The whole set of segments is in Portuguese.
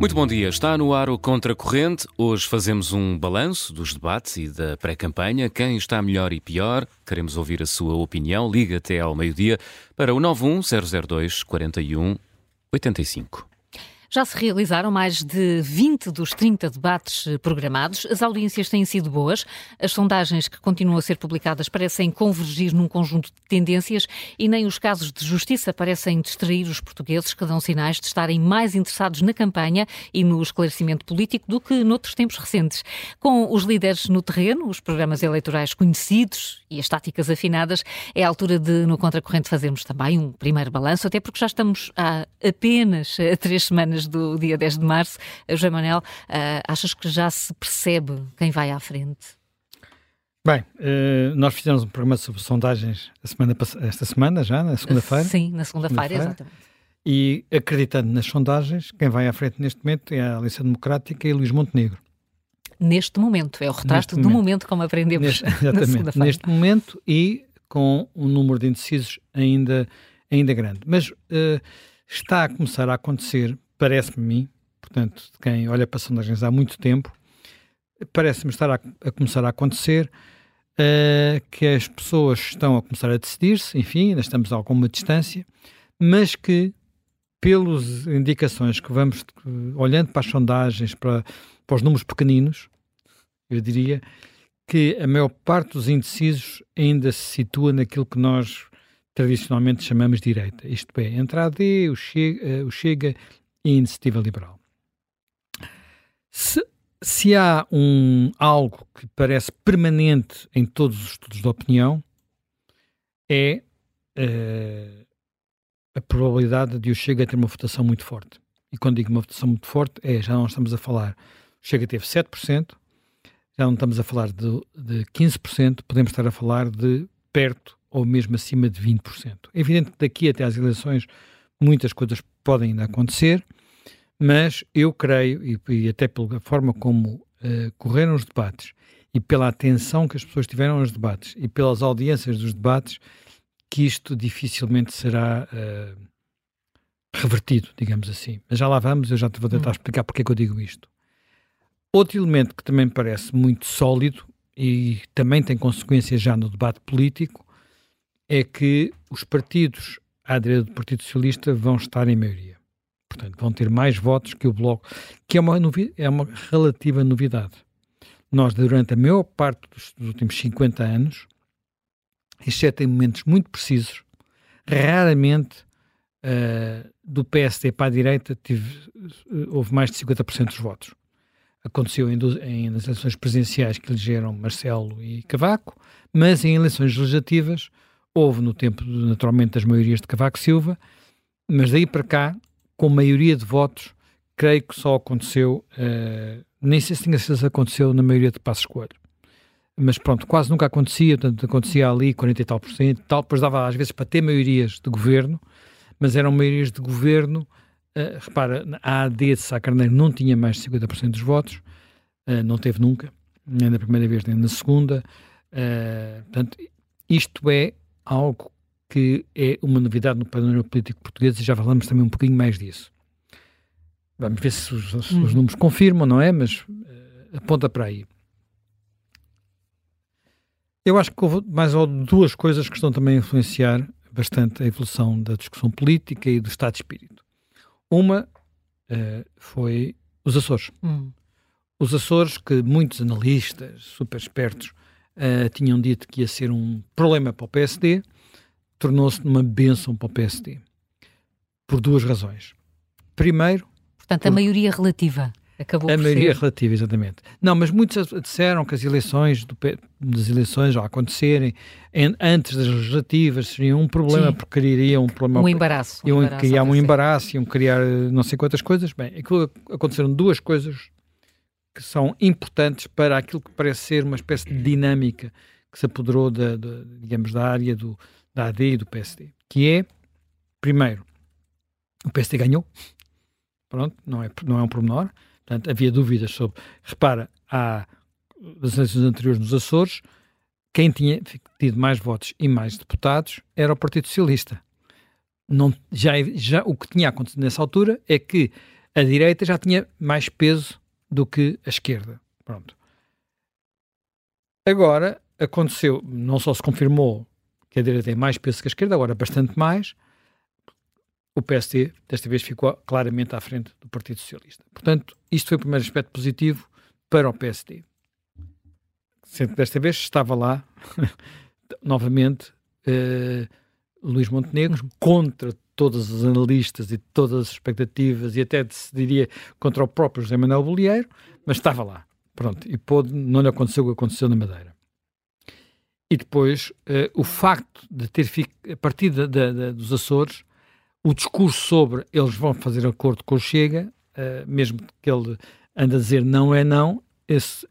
Muito bom dia. Está no ar o Contracorrente. Hoje fazemos um balanço dos debates e da pré-campanha. Quem está melhor e pior? Queremos ouvir a sua opinião. Liga até ao meio-dia para o 91002 41 85. Já se realizaram mais de 20 dos 30 debates eh, programados. As audiências têm sido boas. As sondagens que continuam a ser publicadas parecem convergir num conjunto de tendências e nem os casos de justiça parecem distrair os portugueses, que dão sinais de estarem mais interessados na campanha e no esclarecimento político do que noutros tempos recentes. Com os líderes no terreno, os programas eleitorais conhecidos e as táticas afinadas, é a altura de, no Contracorrente, fazermos também um primeiro balanço, até porque já estamos há apenas eh, três semanas do dia 10 de março. Eh, José Manuel, uh, achas que já se percebe quem vai à frente? Bem, uh, nós fizemos um programa sobre sondagens semana, esta semana, já, na segunda-feira. Sim, na segunda-feira, segunda exatamente. E acreditando nas sondagens, quem vai à frente neste momento é a Aliança Democrática e Luís Montenegro. Neste momento, é o retrato do momento, momento como aprendemos neste, exatamente, neste momento e com um número de indecisos ainda, ainda grande. Mas uh, está a começar a acontecer parece-me mim, portanto, de quem olha para sondagens há muito tempo, parece-me estar a, a, começar a acontecer uh, que as pessoas estão a começar a decidir-se, enfim, ainda estamos a alguma distância, mas que, pelas indicações que vamos olhando para as sondagens, para, para os números pequeninos, eu diria que a maior parte dos indecisos ainda se situa naquilo que nós tradicionalmente chamamos de direita, isto é, entre a AD, o Chega, eh, o Chega e iniciativa liberal. Se, se há um, algo que parece permanente em todos os estudos de opinião, é uh, a probabilidade de o Chega ter uma votação muito forte. E quando digo uma votação muito forte, é já não estamos a falar, o Chega teve 7%, já não estamos a falar de, de 15%, podemos estar a falar de perto ou mesmo acima de 20%. É evidente que daqui até às eleições muitas coisas podem ainda acontecer, mas eu creio, e, e até pela forma como uh, correram os debates, e pela atenção que as pessoas tiveram aos debates, e pelas audiências dos debates, que isto dificilmente será uh, revertido, digamos assim. Mas já lá vamos, eu já te vou tentar hum. explicar porque é que eu digo isto. Outro elemento que também parece muito sólido e também tem consequências já no debate político é que os partidos à direita do Partido Socialista vão estar em maioria. Portanto, vão ter mais votos que o Bloco, que é uma, é uma relativa novidade. Nós, durante a maior parte dos, dos últimos 50 anos, exceto em momentos muito precisos, raramente uh, do PSD para a direita tive, uh, houve mais de 50% dos votos. Aconteceu em, em, nas eleições presidenciais que elegeram Marcelo e Cavaco, mas em eleições legislativas Houve no tempo, naturalmente, das maiorias de Cavaco Silva, mas daí para cá, com maioria de votos, creio que só aconteceu, uh, nem sei se tinha certeza aconteceu na maioria de Passos Coelho. Mas pronto, quase nunca acontecia, portanto, acontecia ali 40 e tal por cento, tal, depois dava às vezes para ter maiorias de governo, mas eram maiorias de governo, uh, repara, a AD de Sá Carneiro não tinha mais de 50% dos votos, uh, não teve nunca, nem na primeira vez nem na segunda, portanto, isto é algo que é uma novidade no panorama político português e já falamos também um pouquinho mais disso. Vamos ver se os, se os hum. números confirmam, não é? Mas uh, aponta para aí. Eu acho que houve mais ou duas coisas que estão também a influenciar bastante a evolução da discussão política e do estado de espírito. Uma uh, foi os Açores. Hum. Os Açores, que muitos analistas super espertos uh, tinham dito que ia ser um problema para o PSD, tornou-se uma bênção para o PSD. Por duas razões. Primeiro. Portanto, a maioria relativa. Acabou a maioria ser. relativa, exatamente. Não, mas muitos disseram que as eleições, do, das eleições ao acontecerem em, antes das legislativas seriam um problema, Sim. porque criariam um problema. Um embaraço. Iam um criar um embaraço, iam criar não sei quantas coisas. Bem, aconteceram duas coisas que são importantes para aquilo que parece ser uma espécie de dinâmica que se apoderou da, da digamos, da área do, da AD e do PSD, que é, primeiro, o PSD ganhou, pronto, não é, não é um pormenor, portanto, havia dúvidas sobre, repara, há das eleições anteriores nos Açores, quem tinha tido mais votos e mais deputados era o Partido Socialista. Não, já, já, o que tinha acontecido nessa altura é que A direita já tinha mais peso do que a esquerda. Pronto. Agora aconteceu, não só se confirmou que a direita tem mais peso que a esquerda, agora bastante mais. O PSD, desta vez, ficou claramente à frente do Partido Socialista. Portanto, isto foi o primeiro aspecto positivo para o PSD. Sendo que desta vez estava lá, novamente, uh, Luís Montenegro, contra todos os analistas e todas as expectativas, e até se diria contra o próprio José Manuel Bolieiro, mas estava lá. Pronto, e pôde, não lhe aconteceu o que aconteceu na Madeira. E depois, uh, o facto de ter ficado, a partir de, de, de, dos Açores, o discurso sobre eles vão fazer acordo com o Chega, uh, mesmo que ele anda a dizer não é não, esse,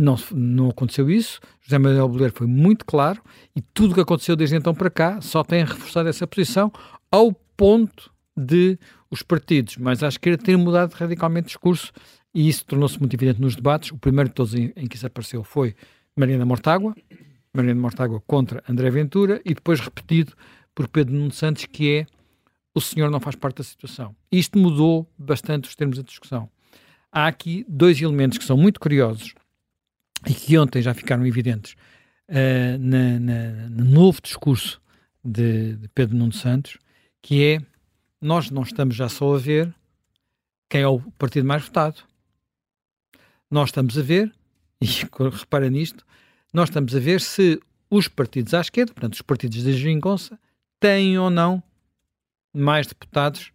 não, não aconteceu isso. José Manuel Bolheiro foi muito claro e tudo o que aconteceu desde então para cá só tem reforçado essa posição ao ponto de os partidos mais à esquerda terem mudado radicalmente o discurso e isso tornou-se muito evidente nos debates. O primeiro de todos em, em que isso apareceu foi Mariana Mortágua, Mariana Mortágua contra André Ventura, e depois repetido por Pedro Nuno Santos, que é o senhor não faz parte da situação. Isto mudou bastante os termos da discussão. Há aqui dois elementos que são muito curiosos e que ontem já ficaram evidentes uh, na, na, no novo discurso de, de Pedro Nuno Santos, que é nós não estamos já só a ver quem é o partido mais votado. Nós estamos a ver e repara nisto, nós estamos a ver se os partidos à esquerda, portanto, os partidos da Geringonça, têm ou não mais deputados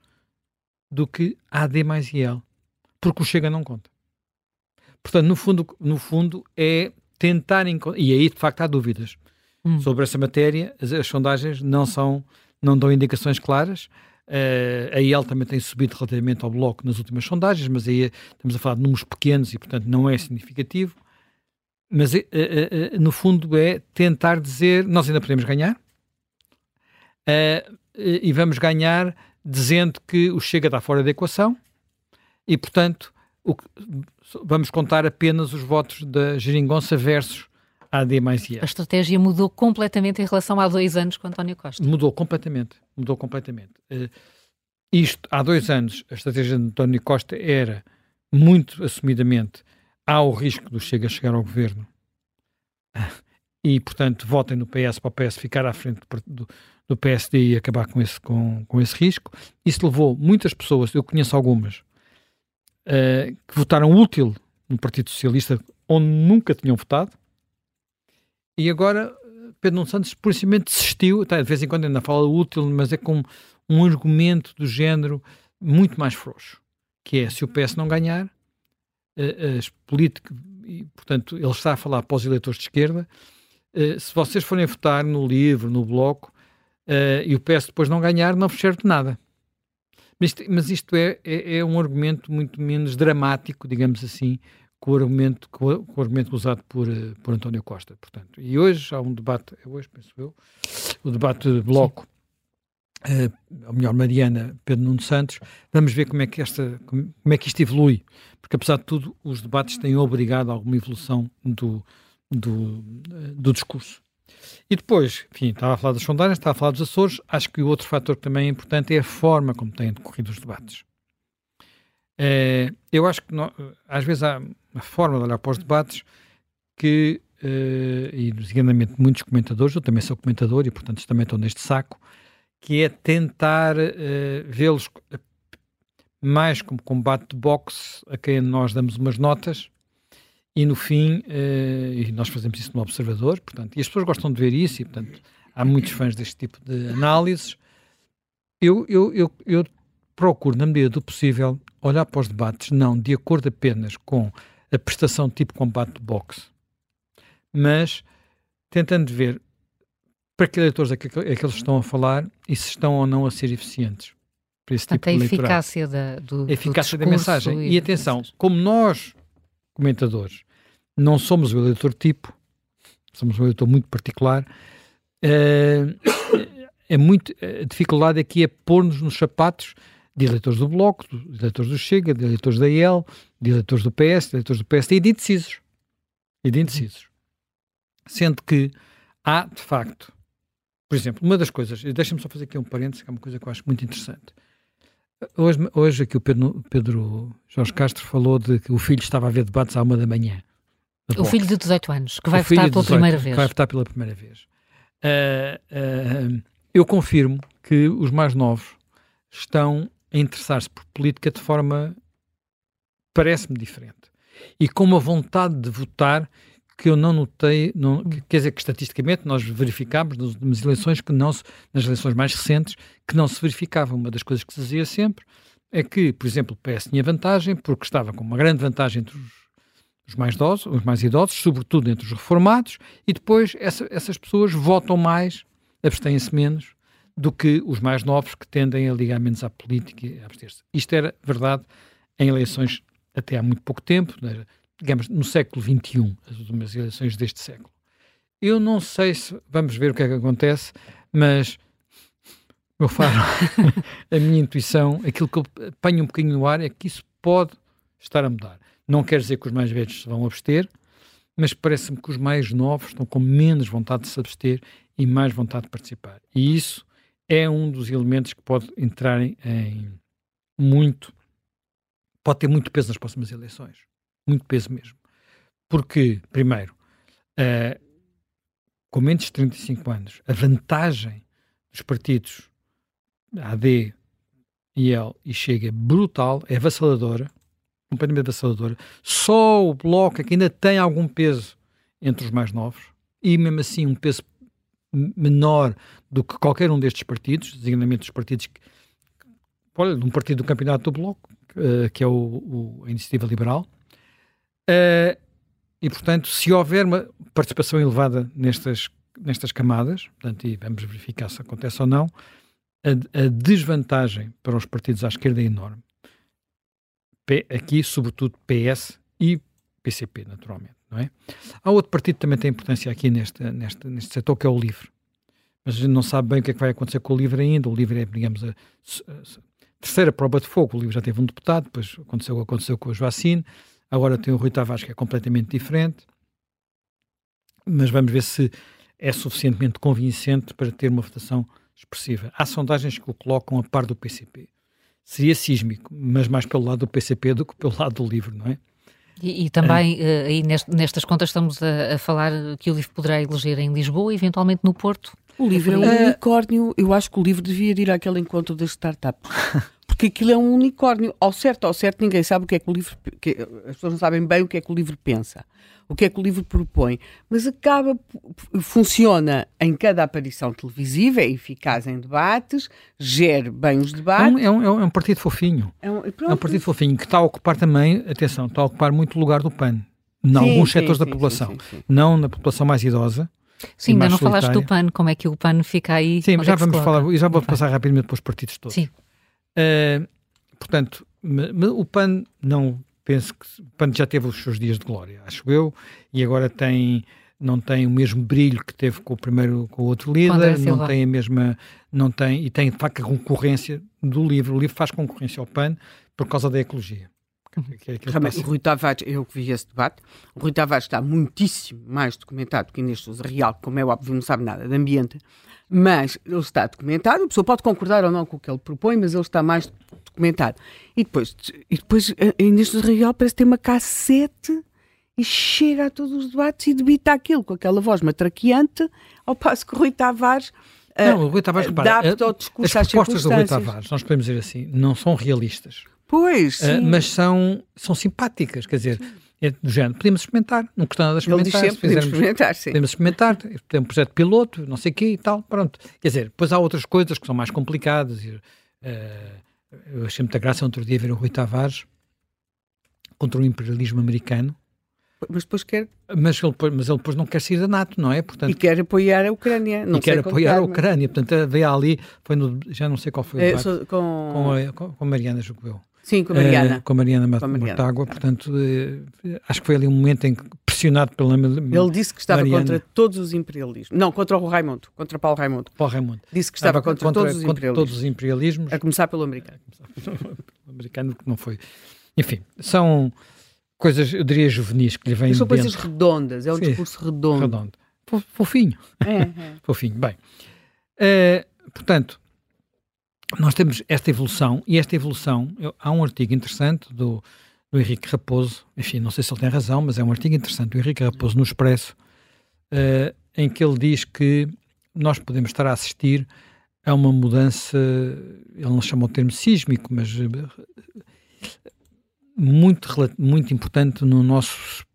do que AD mais IL. Porque o Chega não conta. Portanto, no fundo, no fundo é tentar e aí de facto há dúvidas hum. sobre essa matéria. As, as, sondagens não são, não dão indicações claras. Uh, a IEL também tem subido relativamente ao bloco nas últimas sondagens, mas aí estamos a falar de números pequenos e, portanto, não é significativo. Mas, uh, uh, no fundo, é tentar dizer: nós ainda podemos ganhar e vamos ganhar dizendo que o Chega está fora da equação e, portanto, o, vamos contar apenas os votos da Geringonça versus a AD mais IE. A estratégia mudou completamente em relação a dois anos com António Costa. Mudou completamente. Mudou completamente. Uh, isto, há dois anos, a estratégia de António Costa era muito assumidamente há o risco do Chega chegar ao governo e, portanto, votem no PS para o PS ficar à frente do, do PSD e acabar com esse, com, com esse risco. Isso levou muitas pessoas, eu conheço algumas, uh, que votaram útil no Partido Socialista, onde nunca tinham votado, e agora Pedro Nuno Santos, simplesmente desistiu, tá, de vez em quando ainda fala útil, mas é com um argumento do género muito mais frouxo, que é, se o PS não ganhar, uh, as políticas, e, portanto, ele está a falar para os eleitores de esquerda, uh, se vocês forem votar no LIVRE, no Bloco, e o PS depois não ganhar, não vos serve de nada. Mas mas isto é, é, é, um argumento muito menos dramático, digamos assim, que o argumento, que o, o argumento usado por, eh, por António Costa. Portanto, e hoje há um debate, é hoje, penso eu, o debate de bloco, uh, ou melhor, Mariana Pedro Nuno Santos, vamos ver como é, que esta, como, como é que isto evolui, porque apesar de tudo, os debates têm obrigado a alguma evolução do, do, do discurso. E depois, enfim, estava a falar das sondagens, estava a falar dos Açores. Acho que o outro fator que também é importante é a forma como têm decorrido os debates. É, eu acho que não, às vezes há uma forma de olhar para os debates que, uh, e designadamente muitos comentadores, eu também sou comentador e portanto também estou neste saco, que é tentar uh, vê-los mais como combate de boxe a quem nós damos umas notas e no fim, uh, e nós fazemos isso no Observador, portanto, e as pessoas gostam de ver isso, e portanto, há muitos fãs deste tipo de análises. Eu, eu, eu, eu procuro, na medida do possível, olhar para os debates, não de acordo apenas com a prestação tipo combate de boxe, mas tentando ver para que eleitores é que, é que eles estão a falar e se estão ou não a ser eficientes para esse Portanto, tipo de eleitorado. A eficácia, da, do, a eficácia do da mensagem. E, e atenção, como nós, comentadores, não somos o eleitor tipo, somos um eleitor muito particular. Uh, é muito, a dificuldade aqui é pôr-nos nos sapatos de eleitores do Bloco, de eleitores do Chega, de eleitores da IEL, de eleitores do PS, de eleitores do PSD e de indecisos. E de indecisos. Sendo que há, de facto, por exemplo, uma das coisas, deixa-me só fazer aqui um parênteses, que é uma coisa que eu acho muito interessante. Hoje, hoje aqui o Pedro, Pedro Jorge Castro falou de que o filho estava a ver debates à uma da manhã. O filho de 18 anos, que vai votar pela 18, primeira vez. vai votar pela primeira vez. Uh, uh, eu confirmo que os mais novos estão a interessar-se por política de forma, parece-me, diferente. E com uma vontade de votar que eu não notei, não, quer dizer que estatisticamente nós verificámos nas eleições que não se, nas eleições mais recentes, que não se verificava. Uma das coisas que se dizia sempre é que, por exemplo, o PS tinha vantagem porque estava com uma grande vantagem entre os, os mais idosos, os mais idosos, sobretudo entre os reformados, e depois essa, essas pessoas votam mais, abstêm-se menos, do que os mais novos que tendem a ligar menos à política e a abster-se. Isto era verdade em eleições até há muito pouco tempo, digamos, no século XXI, as últimas eleições deste século. Eu não sei se, vamos ver o que é que acontece, mas meu faro, a minha intuição, aquilo que eu apanho um bocadinho no ar é que isso pode estar a mudar. Não quer dizer que os mais velhos se vão abster, mas parece-me que os mais novos estão com menos vontade de se abster e mais vontade de participar. E isso é um dos elementos que pode entrar em, em muito, pode ter muito peso nas próximas eleições. Muito peso mesmo. Porque, primeiro, uh, com menos de 35 anos, a vantagem dos partidos AD, IL e Chega é brutal, é avassaladora, completamente avassaladora. Só o Bloco é que ainda tem algum peso entre os mais novos e mesmo assim um peso menor do que qualquer um destes partidos, designadamente os partidos que, olha, um partido do campeonato do Bloco, uh, que é o, o, a Iniciativa Liberal, uh, e portanto, se houver uma participação elevada nestas, nestas camadas, portanto, e vamos verificar se acontece ou não, a, a desvantagem para os partidos à esquerda é enorme. P, aqui, sobretudo, PS e PCP, naturalmente. Não é? Há outro partido que também tem importância aqui neste, neste, neste setor, que é o LIVRE. Mas a gente não sabe bem o que é que vai acontecer com o LIVRE ainda. O LIVRE é, digamos, a, a terceira prova de fogo. O LIVRE já teve um deputado, depois aconteceu aconteceu com o Joacine, agora tem o Rui Tavares, que é completamente diferente. Mas vamos ver se é suficientemente convincente para ter uma votação expressiva. Há sondagens que o colocam a par do PCP. Seria sísmico, mas mais pelo lado do PCP do que pelo lado do LIVRE, não é? E, e também, uh, aí nestas contas, estamos a, a, falar que o livro poderá eleger em Lisboa, eventualmente no Porto. O livro é um uh, unicórnio. Eu acho que o livro devia ir àquele encontro das startups. Porque aquilo é um unicórnio. Ao certo, ao certo, ninguém sabe o que é que o livro. Que, as pessoas não sabem bem o que é que o livro pensa, o que é que o livro propõe. Mas acaba. Funciona em cada aparição televisiva, é eficaz em debates, gera bem os debates. É um, é um, é um partido fofinho. É um, é um, partido fofinho que está a ocupar também, atenção, está a ocupar muito lugar do PAN. Em sim, alguns sim, setores sim, da população. Não na população mais idosa. Sim, ainda não solitária. falaste do PAN, como é que o PAN fica aí? Sim, já vamos falar, e já vou passar rapidamente para os partidos todos. Sim. Uh, portanto, o PAN não penso que o PAN já teve os seus dias de glória, acho eu, e agora tem não tem o mesmo brilho que teve com o primeiro com o outro líder, não tem a mesma não tem e tem de facto a concorrência do livro. O livro faz concorrência ao PAN por causa da ecologia. Que é, que é Realmente, o Rui Tavares, eu que vi esse debate, o Rui Tavares está muitíssimo mais documentado que Inês Sousa Real, que, como é óbvio, não sabe nada de ambiente, mas ele está documentado, a pessoa pode concordar ou não com o que ele propõe, mas ele está mais documentado. E depois, e depois a Inês Sousa Real parece ter uma cassete e chega a todos os debates e debita aquilo com aquela voz matraqueante, ao passo que o Rui Tavares não, o Rui Tavares, repara, adapta discurso as propostas do Rui Tavares, nós podemos dizer assim, não são realistas. Pois, uh, mas são, são simpáticas, quer dizer, é do género, podemos experimentar, não custa nada experimentar. Ele diz sempre, podemos experimentar, sim. Podemos experimentar, tem um projeto piloto, não sei o quê e tal, pronto. Quer dizer, depois há outras coisas que são mais complicadas. E, uh, eu achei muita graça outro dia ver o Rui Tavares contra o imperialismo americano. Mas depois quer. Mas ele, mas ele depois não quer sair da NATO, não é? Portanto, e quer apoiar a Ucrânia. Não e quer apoiar a Ucrânia. Portanto, veio ali, foi no, já não sei qual foi o é, com... Com, a, com, a Mariana. Sim, com a Mariana. Uh, com a Mariana, com a Mariana. Mortágua, portanto, uh, acho que foi ali um momento em que, pressionado pela Ele disse que estava Mariana. contra todos os imperialismos. Não, contra o Raimundo, contra Paulo Raimundo. Paulo Raimundo. Disse que estava, contra, contra, todos, os contra todos os imperialismos. A começar pelo americano. o americano que não foi. Enfim, são coisas, eu diria, juvenis que lhe vêm São coisas redondas, é um Sim, discurso redondo. redondo. Fofinho. É, é. Fofinho. Bem, uh, portanto, nós temos esta evolução, e esta evolução, eu, há um artigo interessante do, do Henrique Raposo, enfim, não sei se ele tem razão, mas é um artigo interessante do Henrique Raposo no Expresso, uh, em que ele diz que nós podemos estar a assistir a uma mudança, ele não chama o termo sísmico, mas eh, muito, muito importante no nosso,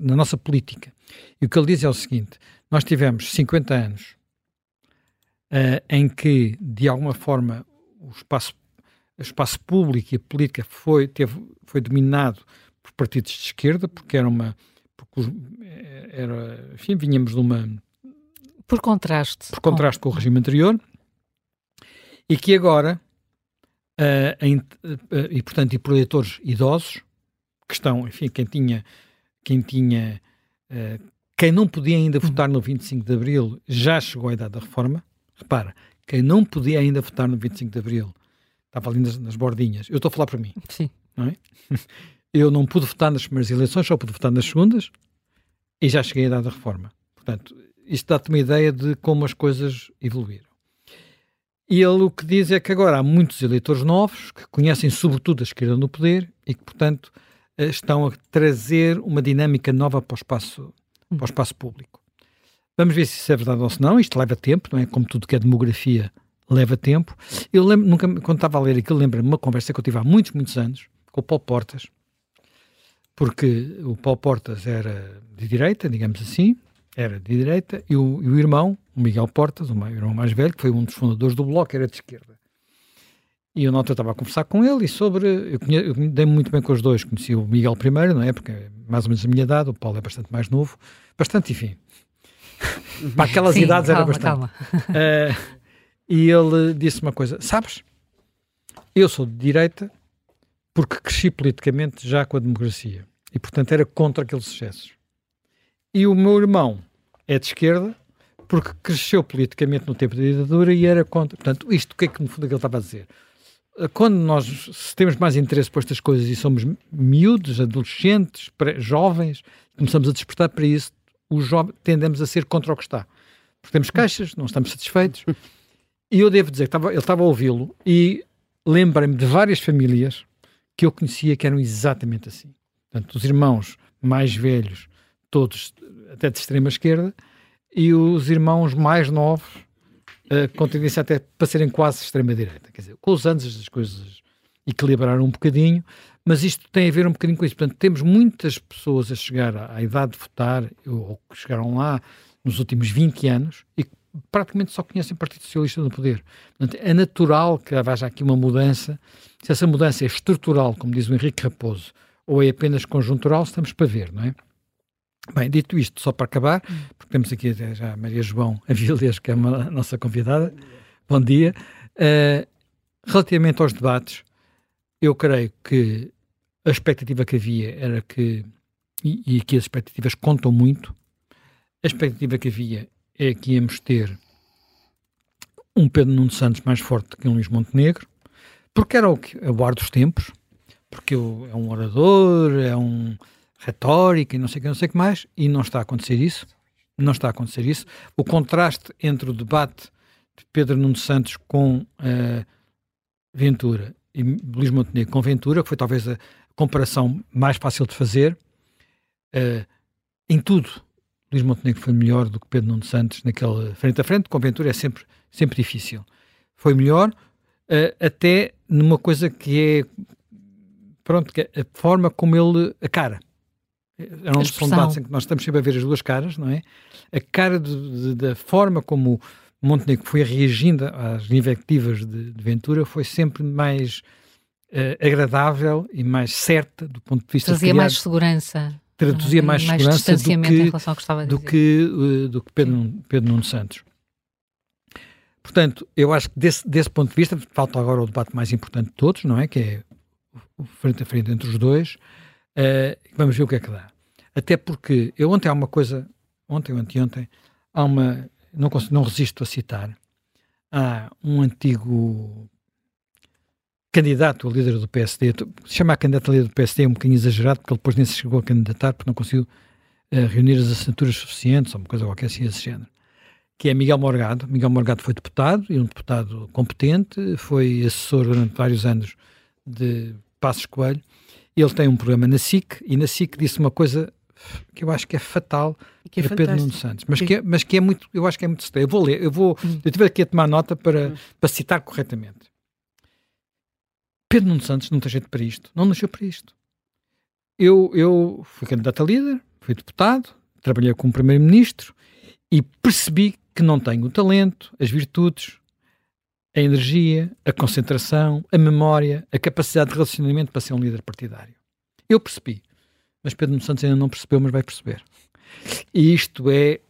na nossa política. E o que ele diz é o seguinte: nós tivemos 50 anos uh, em que, de alguma forma, o espaço, o espaço público e a política foi, teve, foi dominado por partidos de esquerda, porque era uma. Porque eh, era, enfim, vinhamos de uma. Por contraste. Por contraste com, com o regime anterior, e que agora, uh, em, uh, e portanto, e por eleitores idosos, que estão, enfim, quem tinha, quem tinha, uh, quem não podia ainda votar no 25 de Abril já chegou à idade da reforma. Repara, quem não podia ainda votar no 25 de Abril estava ali nas, nas bordinhas. Eu estou a falar para mim. Sim. Não é? Eu não pude votar nas primeiras eleições, só pude votar nas segundas e já cheguei à idade da reforma. Portanto, isto dá-te uma ideia de como as coisas evoluíram. E ele o que diz é que agora há muitos eleitores novos que conhecem sobretudo a esquerda no poder e que, portanto, eh, estão a trazer uma dinâmica nova para o espaço, para o espaço público. Vamos ver se isso é verdade ou se não. Isto leva tempo, não é? Como tudo que é demografia leva tempo. Eu lembro, nunca, quando estava a ler aquilo, lembro-me uma conversa que eu tive há muitos, muitos anos com o Paulo Portas, porque o Paulo Portas era de direita, digamos assim, era de direita, e o, e o irmão, o Miguel Portas, o irmão mais velho, que foi um dos fundadores do Bloco, era de esquerda. E eu, nota, estava a conversar com ele e sobre. Eu, eu dei-me muito bem com os dois. Conheci o Miguel primeiro, não é? Porque é mais ou menos a minha idade, o Paulo é bastante mais novo. Bastante, enfim. Para aquelas Sim, idades calma, era bastante. Uh, e ele disse uma coisa: Sabes, eu sou de direita porque cresci politicamente já com a democracia. E, portanto, era contra aqueles excessos. E o meu irmão é de esquerda porque cresceu politicamente no tempo da ditadura e era contra. Portanto, isto o que é que no fundo é que ele estava a dizer? Quando nós se temos mais interesse por estas coisas e somos miúdos, adolescentes, jovens, começamos a despertar para isso, os jovens tendemos a ser contra o que está. Porque temos queixas, não estamos satisfeitos. E eu devo dizer que estava, ele estava a ouvi-lo e lembrei-me de várias famílias que eu conhecia que eram exatamente assim. Portanto, os irmãos mais velhos, todos até de extrema esquerda, e os irmãos mais novos, uh, com tendência até para serem quase extrema-direita. Quer dizer, com os anos as coisas equilibraram um bocadinho, mas isto tem a ver um bocadinho com isso. Portanto, temos muitas pessoas a chegar à, idade de votar, ou que chegaram lá nos últimos 20 anos, e que praticamente só conhecem o Partido Socialista no poder. Portanto, é natural que haja aqui uma mudança. Se essa mudança é estrutural, como diz o Henrique Raposo, ou é apenas conjuntural, estamos para ver, não é? Bem, dito isto, só para acabar, porque temos aqui já a Maria João Avilés, que é uma, a nossa convidada. Bom dia. Uh, relativamente aos debates, eu creio que a expectativa que havia era que, e, e aqui as expectativas contam muito, a expectativa que havia é que íamos ter um Pedro Nuno Santos mais forte que um Luís Montenegro, porque era o, que, o ar dos tempos, porque é um orador, é um retórica e não sei o que, não sei que mais, e não está a acontecer isso. Não está a acontecer isso. O contraste entre o debate de Pedro Nuno Santos com uh, Ventura e Luís Montenegro com Ventura, que foi talvez a comparação mais fácil de fazer, uh, em tudo, Luís Montenegro foi melhor do que Pedro Nuno Santos naquele frente a frente, com Ventura é sempre, sempre difícil. Foi melhor, uh, até numa coisa que é pronto, que é a forma como ele, a cara, é um debates em que nós estamos sempre a ver as duas caras, não é? A cara de, de, da forma como Montenegro foi reagindo às invectivas de, de Ventura foi sempre mais uh, agradável e mais certa do ponto de vista Trazia mais segurança. Traduzia mais, mais segurança do que, do que, uh, do que Pedro, Pedro Nuno Santos. Portanto, eu acho que desse, desse ponto de vista, falta agora o debate mais importante de todos, não é? Que é o frente a frente entre os dois. Uh, vamos ver o que é que dá. Até porque eu ontem há uma coisa, ontem ou anteontem, há uma, não, consigo, não resisto a citar, há um antigo candidato a líder do PSD, chamar candidato a líder do PSD é um bocadinho exagerado, porque ele depois nem se chegou a candidatar, porque não conseguiu uh, reunir as assinaturas suficientes, ou uma coisa qualquer assim desse género, que é Miguel Morgado. Miguel Morgado foi deputado e um deputado competente, foi assessor durante vários anos de Passos Coelho. Ele tem um programa na SIC e na SIC disse uma coisa que eu acho que é fatal que é Pedro Nuno Santos, mas que, é, mas que é muito, eu acho que é muito Eu vou ler, eu vou, hum. eu tive aqui a tomar nota para, hum. para citar corretamente. Pedro Nuno Santos não tem jeito para isto, não nasceu para isto. Eu, eu fui candidato a líder, fui deputado, trabalhei como primeiro-ministro e percebi que não tenho o talento, as virtudes, a energia, a concentração, a memória, a capacidade de relacionamento para ser um líder partidário. Eu percebi, mas Pedro Nuno Santos ainda não percebeu, mas vai perceber. E isto é.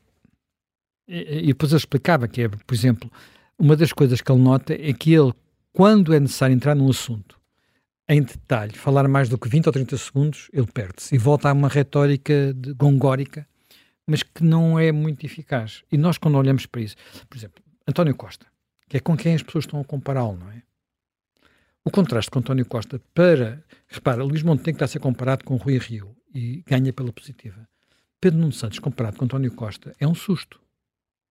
E depois eu explicava que é, por exemplo, uma das coisas que ele nota é que ele, quando é necessário entrar num assunto em detalhe, falar mais do que 20 ou 30 segundos, ele perde-se e volta a uma retórica de gongórica mas que não é muito eficaz. E nós, quando olhamos para isso, por exemplo, António Costa, que é com quem as pessoas estão a compará-lo, não é? O contraste com António Costa para. Repara, Luís Montenegro está a ser comparado com Rui Rio e ganha pela positiva. Pedro Nuno Santos comparado com António Costa é um susto.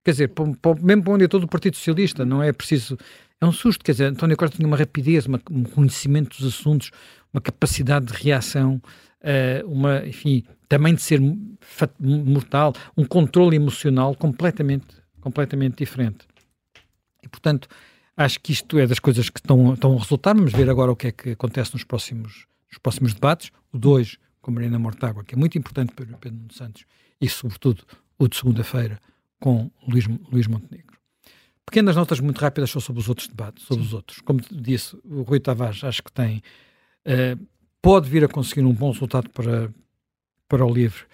Quer dizer, mesmo para onde é todo o Partido Socialista, não é preciso. É um susto. Quer dizer, António Costa tinha uma rapidez, uma, um conhecimento dos assuntos, uma capacidade de reação, uh, uma, enfim, também de ser mortal, um controle emocional completamente, completamente diferente. E, portanto, acho que isto é das coisas que estão, estão a resultar. Vamos ver agora o que é que acontece nos próximos, nos próximos debates. O 2 com Marina Mortágua, que é muito importante para o Pedro Santos, e, sobretudo, o de segunda-feira com Luís, Luís Montenegro. Pequenas notas muito rápidas só sobre os outros debates, sobre Sim. os outros. Como disse, o Rui Tavares acho que tem, uh, pode vir a conseguir um bom resultado para, para o livro,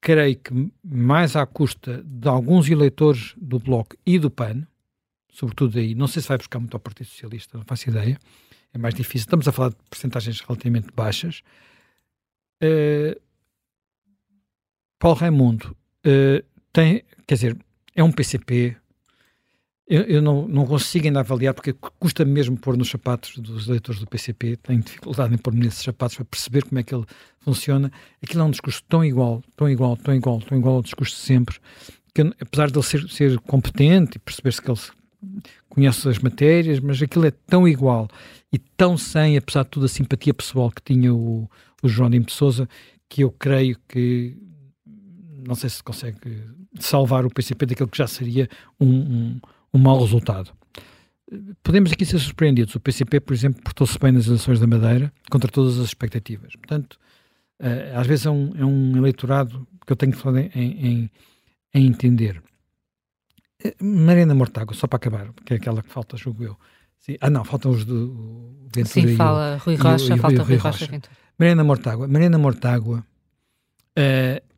creio que mais à custa de alguns eleitores do Bloco e do PAN, sobretudo aí, não sei se vai buscar muito ao Partido Socialista, não faço ideia, é mais difícil. Estamos a falar de percentagens relativamente baixas. Uh, Paulo Raimundo uh, tem, quer dizer, é um PCP eu, eu não, não, consigo ainda avaliar, porque custa mesmo pôr nos sapatos dos leitores do PCP, tenho dificuldade em pôr-me nesses sapatos para perceber como é que ele funciona. Aquilo é um discurso tão igual, tão igual, tão igual, tão igual ao discurso de sempre, que apesar de ele ser, ser competente e perceber-se que ele conhece as matérias, mas aquilo é tão igual e tão sem, apesar de tudo, a simpatia pessoal que tinha o, o João de Souza, que eu creio que não sei se consegue salvar o PCP daquilo que já seria um, um um mau resultado. Podemos aqui ser surpreendidos. O PCP, por exemplo, portou-se bem nas eleições da Madeira, contra todas as expectativas. Portanto, uh, às vezes é um, é um, eleitorado que eu tenho que falar em, em, em entender. Uh, Mariana Mortágua, só para acabar, que é aquela que falta, julgo eu. Sim. Ah, não, faltam os do Ventura. Sim, fala Rui Rocha, falta Rui, Rui Rocha. Rocha. Mariana Mortágua. Mariana Mortágua uh,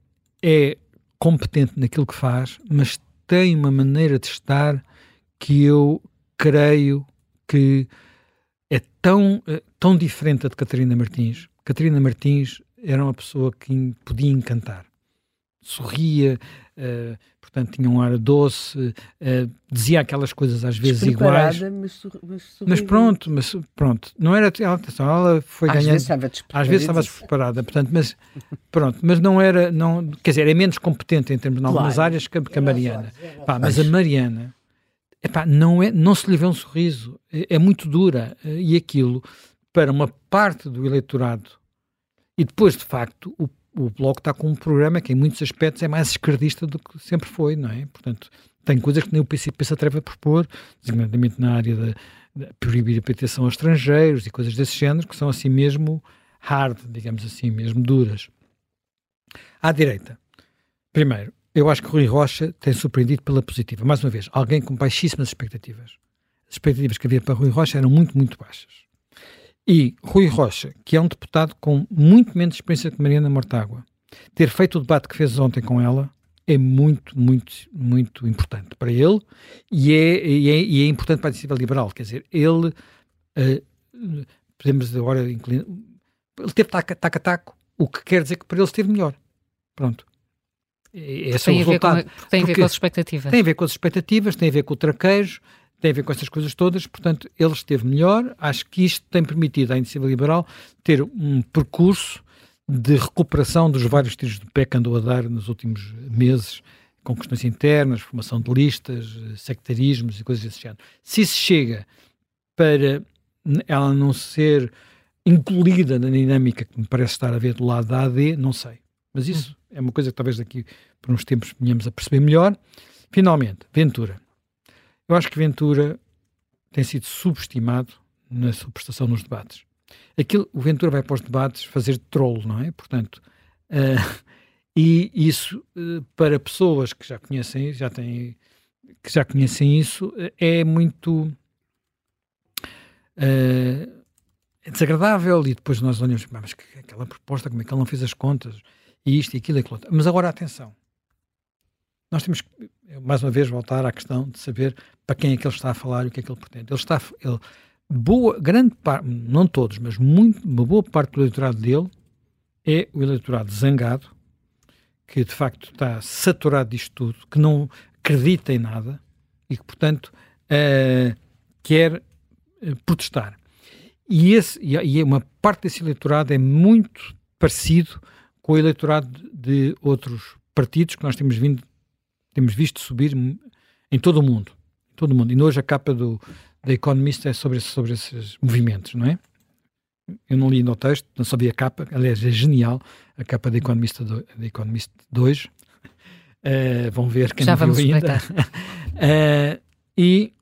é competente naquilo que faz, mas tem uma maneira de estar que eu creio que é tão, é tão diferente de Catarina Martins. Catarina Martins era uma pessoa que podia encantar. Sorria, uh, portanto tinha um ar doce, uh, dizia aquelas coisas às vezes iguais. Mas, mas, mas, pronto, mas pronto, não era ela, ela foi às ganhando. Vezes estava às vezes estava despreparada, portanto, mas pronto, mas não era, não, quer dizer, é menos competente em termos de algumas claro. áreas que, que a Mariana. Pá, mas a Mariana epá, não, é, não se lhe vê um sorriso, é, é muito dura. Eh, e aquilo, para uma parte do eleitorado, e depois, de facto, o, o Bloco está com um programa que, em muitos aspectos, é mais esquerdista do que sempre foi, não é? Portanto, tem coisas que nem o PCP se atreve a propor, designadamente na área de proibir a proteção aos estrangeiros e coisas desse género, que são assim mesmo hard, digamos assim, mesmo duras. À direita, primeiro, eu acho que Rui Rocha tem surpreendido pela positiva. Mais uma vez, alguém com baixíssimas expectativas. As expectativas que havia para Rui Rocha eram muito, muito baixas. E Rui Rocha, que é um deputado com muito menos experiência que Mariana Mortágua, ter feito o debate que fez ontem com ela é muito, muito, muito importante para ele e é, e é, e é importante para a iniciativa liberal. Quer dizer, ele, uh, podemos agora, ele teve taco-taco, o que quer dizer que para ele esteve melhor. Pronto. Esse tem é o resultado. Com, tem a ver com as expectativas. Tem a ver com as expectativas, tem a ver com o traquejo, tem a ver com essas coisas todas. Portanto, ele esteve melhor. Acho que isto tem permitido à Iniciativa Liberal ter um percurso de recuperação dos vários tiros de pé que andou a dar nos últimos meses com questões internas, formação de listas, sectarismos e coisas desse género. Se isso chega para ela não ser incluída na dinâmica que me parece estar a ver do lado da AD, não sei. Mas isso é uma coisa que talvez daqui por uns tempos venhamos a perceber melhor. Finalmente, Ventura. Eu acho que Ventura tem sido subestimado na sua prestação nos debates. Aquilo, o Ventura vai para os debates fazer troll, não é? Portanto, uh, e isso uh, para pessoas que já conhecem, já têm, que já conhecem isso, uh, é muito é desagradável. E depois nós olhamos, mas que, aquela proposta, como é que ele não fez as contas? E isto e aquilo e aquilo. Mas agora atenção. Nós temos que, mais uma vez, voltar à questão de saber para quem é que ele está a falar e o que é que ele pretende. Ele está, ele, boa, grande parte, não todos, mas muito, uma boa parte do eleitorado dele é o eleitorado zangado, que de facto está saturado disto tudo, que não acredita em nada e que, portanto, uh, quer uh, protestar. E, esse, e uma parte desse eleitorado é muito parecido com o eleitorado de outros partidos que nós temos vindo, temos visto subir em todo o mundo. Todo o mundo. E hoje a capa do, da Economist é sobre, sobre esses movimentos, não é? Eu não li no texto, não sabia a capa, aliás, é genial a capa da Economist, do, da Economist 2. Uh, eh, vão ver quem Já não viu ainda. uh, e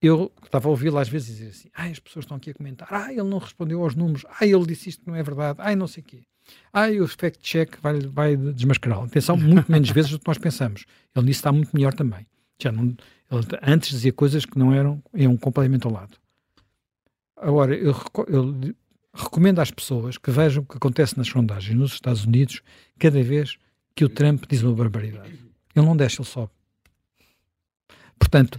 eu estava a ouvi-lo às vezes dizer assim: ah, as pessoas estão aqui a comentar, ah, ele não respondeu aos números, ah, ele disse isto que não é verdade, ah, não sei o quê. Ah, o fact-check vai, vai desmascará-lo. Atenção, muito menos vezes do que nós pensamos. Ele nisso está muito melhor também. Já não, ele antes dizia coisas que não eram, iam completamente ao lado. Agora, eu, eu recomendo às pessoas que vejam o que acontece nas sondagens nos Estados Unidos cada vez que o Trump diz uma barbaridade. Ele não deixa, ele sobe. Portanto,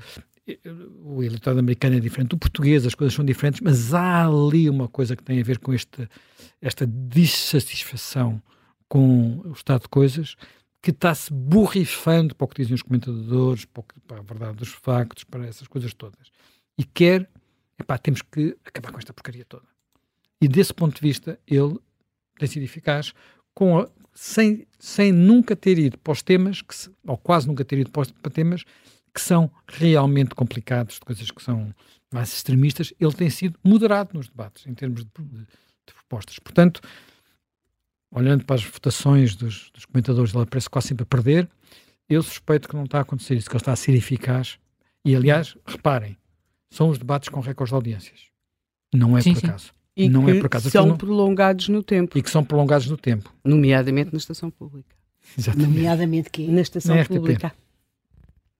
o eleitorado americano é diferente do português, as coisas são diferentes, mas há ali uma coisa que tem a ver com este, esta dissatisfação com o estado de coisas que está-se borrifando para o que dizem os comentadores, para, que, para, a verdade dos factos, para essas coisas todas. E quer, epá, temos que acabar com esta porcaria toda. E desse ponto de vista, ele tem sido eficaz, com a, sem, sem nunca ter ido para os temas, que se, ou quase nunca ter ido para, para temas que são realmente complicados, de coisas que são mais extremistas, ele tem sido moderado nos debates, em termos de, de, de propostas. Portanto, olhando para as votações dos, dos comentadores, ele parece quase sempre a perder. Eu suspeito que não está a acontecer isso, que ele está a ser eficaz. E, aliás, reparem, são os debates com recordes de audiências. Não é sim, por acaso. E não é por acaso. são não... prolongados no tempo. E que são prolongados no tempo. Nomeadamente na estação pública. Exatamente. Nomeadamente que na estação na pública.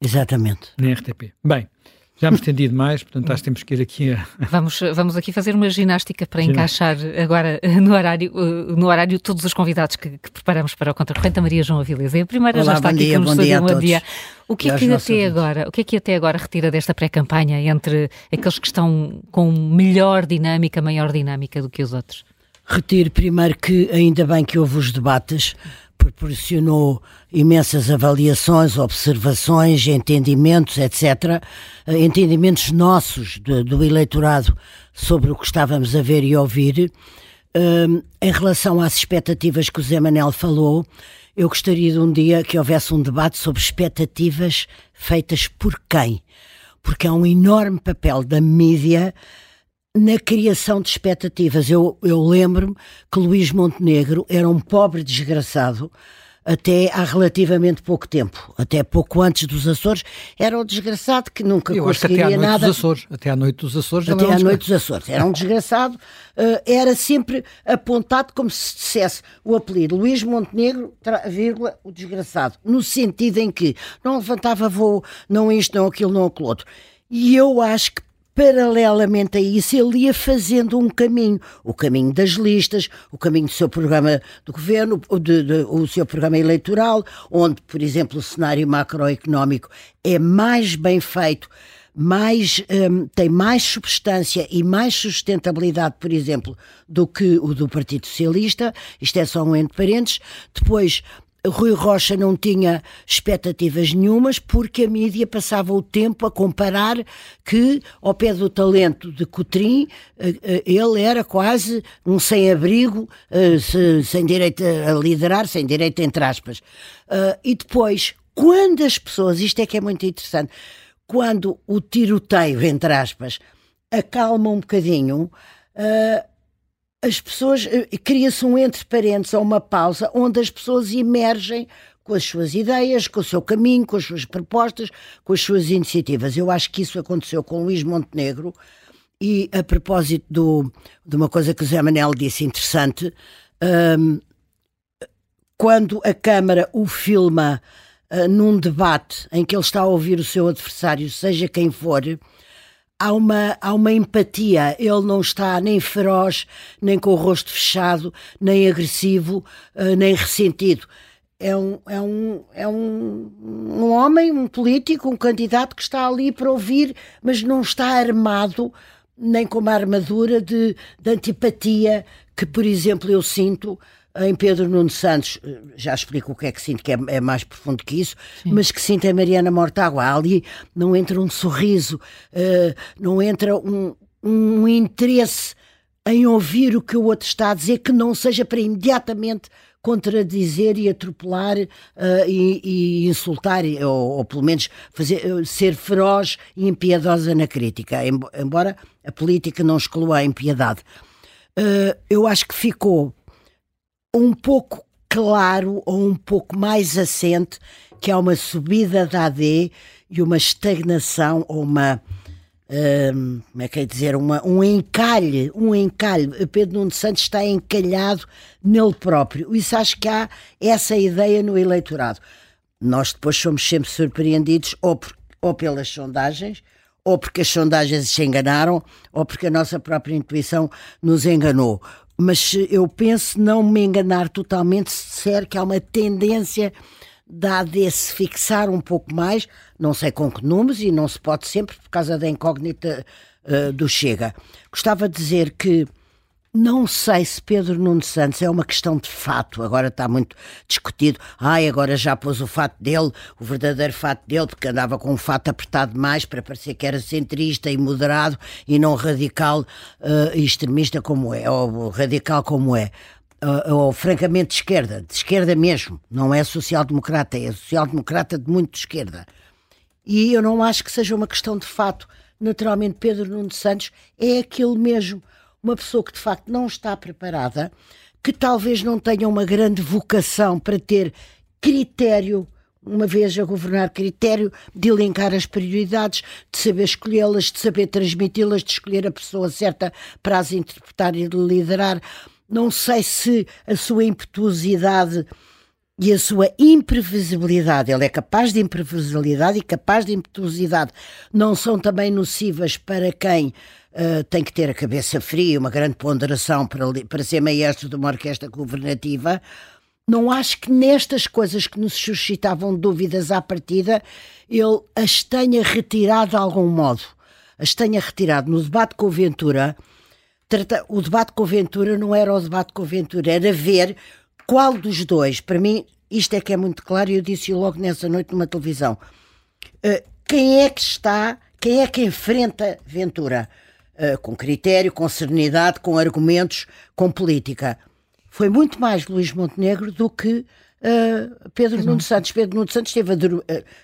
Exatamente. Na RTP. Bem, já me estendi demais, portanto acho que temos que ir aqui a... Vamos, vamos aqui fazer uma ginástica para encaixar agora no horário, uh, no horário todos os convidados que, que preparamos para o Contracorrente. A Maria João Avilés. E a primeira Olá, já está aqui dia, com nos bom dia. O que é que até agora, o que é que até agora retira desta pré-campanha entre aqueles que estão com melhor dinâmica, maior dinâmica do que os outros? Retiro primeiro que ainda bem que houve os debates, proporcionou imensas avaliações, observações, entendimentos, etc. Eh, entendimentos nossos do, do eleitorado sobre o que estávamos a ver e ouvir. Um, em relação às expectativas que o Zé Manel falou, eu gostaria de um dia que houvesse um debate sobre expectativas feitas por quem? Porque há um enorme papel da mídia na criação de expectativas. Eu, eu lembro-me que Luís Montenegro era um pobre desgraçado até há relativamente pouco tempo, até pouco antes dos Açores, era um desgraçado que nunca Eu conseguiria acho que até à noite nada. Dos Açores, até à noite dos Açores, até à noite dos Açores, era um desgraçado, uh, era sempre apontado como se dissesse o apelido Luís Montenegro, vírgula, o desgraçado, no sentido em que não levantava voo, não isto, não aquilo, não aquilo outro. E eu acho que paralelamente a isso, ele ia fazendo um caminho, o caminho das listas, o caminho do seu programa do governo, de, de, o seu programa eleitoral, onde, por exemplo, o cenário macroeconómico é mais bem feito, mais, um, tem mais substância e mais sustentabilidade, por exemplo, do que o do Partido Socialista. Isto é só um entre parênteses. Depois, Rui Rocha não tinha expectativas nenhumas porque a mídia passava o tempo a comparar que, ao pé do talento de Coutrin, eh, eh, ele era quase um sem-abrigo, eh, sem direito a liderar, sem direito entre aspas. E depois, quando as pessoas, isto é que é muito interessante, quando o tiroteio, entre aspas, acalma um bocadinho, as pessoas, eh, cria-se um entre parentes ou uma pausa onde as pessoas emergem com as suas ideias, com o seu caminho, com as suas propostas, com as suas iniciativas. Eu acho que isso aconteceu com Luís Montenegro e a propósito do, de uma coisa que o Zé Manel disse interessante, um, quando a Câmara o filma uh, num debate em que ele está a ouvir o seu adversário, seja quem for, há uma, há uma empatia. Ele não está nem feroz, nem com o rosto fechado, nem agressivo, uh, nem ressentido. É um, é, um, é um, um homem, um político, um candidato que está ali para ouvir, mas não está armado nem com uma armadura de, de antipatia que, por exemplo, eu sinto em Pedro Nuno Santos, eh, já explico o que é que sinto, que é, é mais profundo que isso, Sim. mas que sinto em Mariana Mortágua. Ali não entra um sorriso, uh, não entra um, um interesse em ouvir o que o outro está a dizer, que não seja para imediatamente contradizer e atropelar uh, e, e, insultar, ou, ou, pelo menos fazer, ser feroz e impiedosa na crítica, embora a política não exclua a impiedade. Uh, eu acho que ficou um pouco claro ou um pouco mais assente que há uma subida da AD e uma estagnação ou uma um, como é que é dizer, uma, um encalhe, um encalhe. Pedro Nuno Santos está encalhado nele próprio. Isso acho que há essa ideia no eleitorado. Nós depois somos sempre surpreendidos ou, por, ou pelas sondagens, ou porque as sondagens se enganaram, ou porque a nossa própria intuição nos enganou mas eu penso não me enganar totalmente se disser que há uma tendência da AD se fixar um pouco mais, não sei com que números, e não se pode sempre por causa da incógnita uh, do Chega. Gostava de dizer que não sei se Pedro Nuno Santos é uma questão de fato, agora está muito discutido. Ai, agora já pôs o fato dele, o verdadeiro fato dele, porque andava com um fato apertado demais para parecer que era centrista e moderado e não radical uh, e extremista como é, ou radical como é. Uh, ou francamente de esquerda, de esquerda mesmo, não é social-democrata, é social-democrata de muito de esquerda. E eu não acho que seja uma questão de fato. Naturalmente, Pedro Nuno Santos é aquele mesmo uma pessoa que de facto não está preparada, que talvez não tenha uma grande vocação para ter critério uma vez a governar critério de elencar as prioridades, de saber escolhê-las, de saber transmiti-las, de escolher a pessoa certa para as interpretar e liderar. Não sei se a sua impetuosidade e a sua imprevisibilidade, ele é capaz de imprevisibilidade e capaz de impetuosidade, não são também nocivas para quem uh, tem que ter a cabeça fria, uma grande ponderação para, para ser maestro de uma orquestra governativa. Não acho que nestas coisas que nos suscitavam dúvidas à partida, ele as tenha retirado de algum modo. As tenha retirado. No debate com o Ventura, o debate com o Ventura não era o debate com o Ventura, era ver qual dos dois, para mim, isto é que é muito claro, e eu disse logo nessa noite numa televisão, uh, quem é que está, quem é que enfrenta Ventura? Uh, com critério, com serenidade, com argumentos, com política. Foi muito mais Luís Montenegro do que uh, Pedro Nuno Santos. Pedro Nuno Santos esteve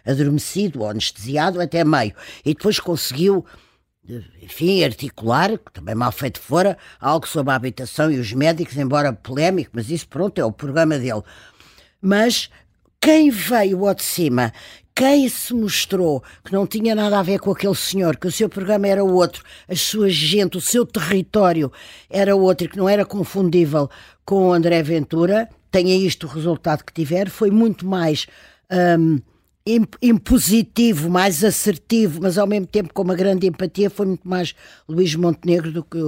adormecido ou anestesiado até meio e depois conseguiu enfim, articular, que também mal feito fora, algo sobre a habitação e os médicos, embora polémico, mas isso pronto, é o programa dele. Mas quem veio ao de cima, quem se mostrou que não tinha nada a ver com aquele senhor, que o seu programa era outro, a sua gente, o seu território era outro, que não era confundível com o André Ventura, tenha isto o resultado que tiver, foi muito mais. Hum, impositivo, mais assertivo, mas ao mesmo tempo com uma grande empatia, foi muito mais Luís Montenegro do que,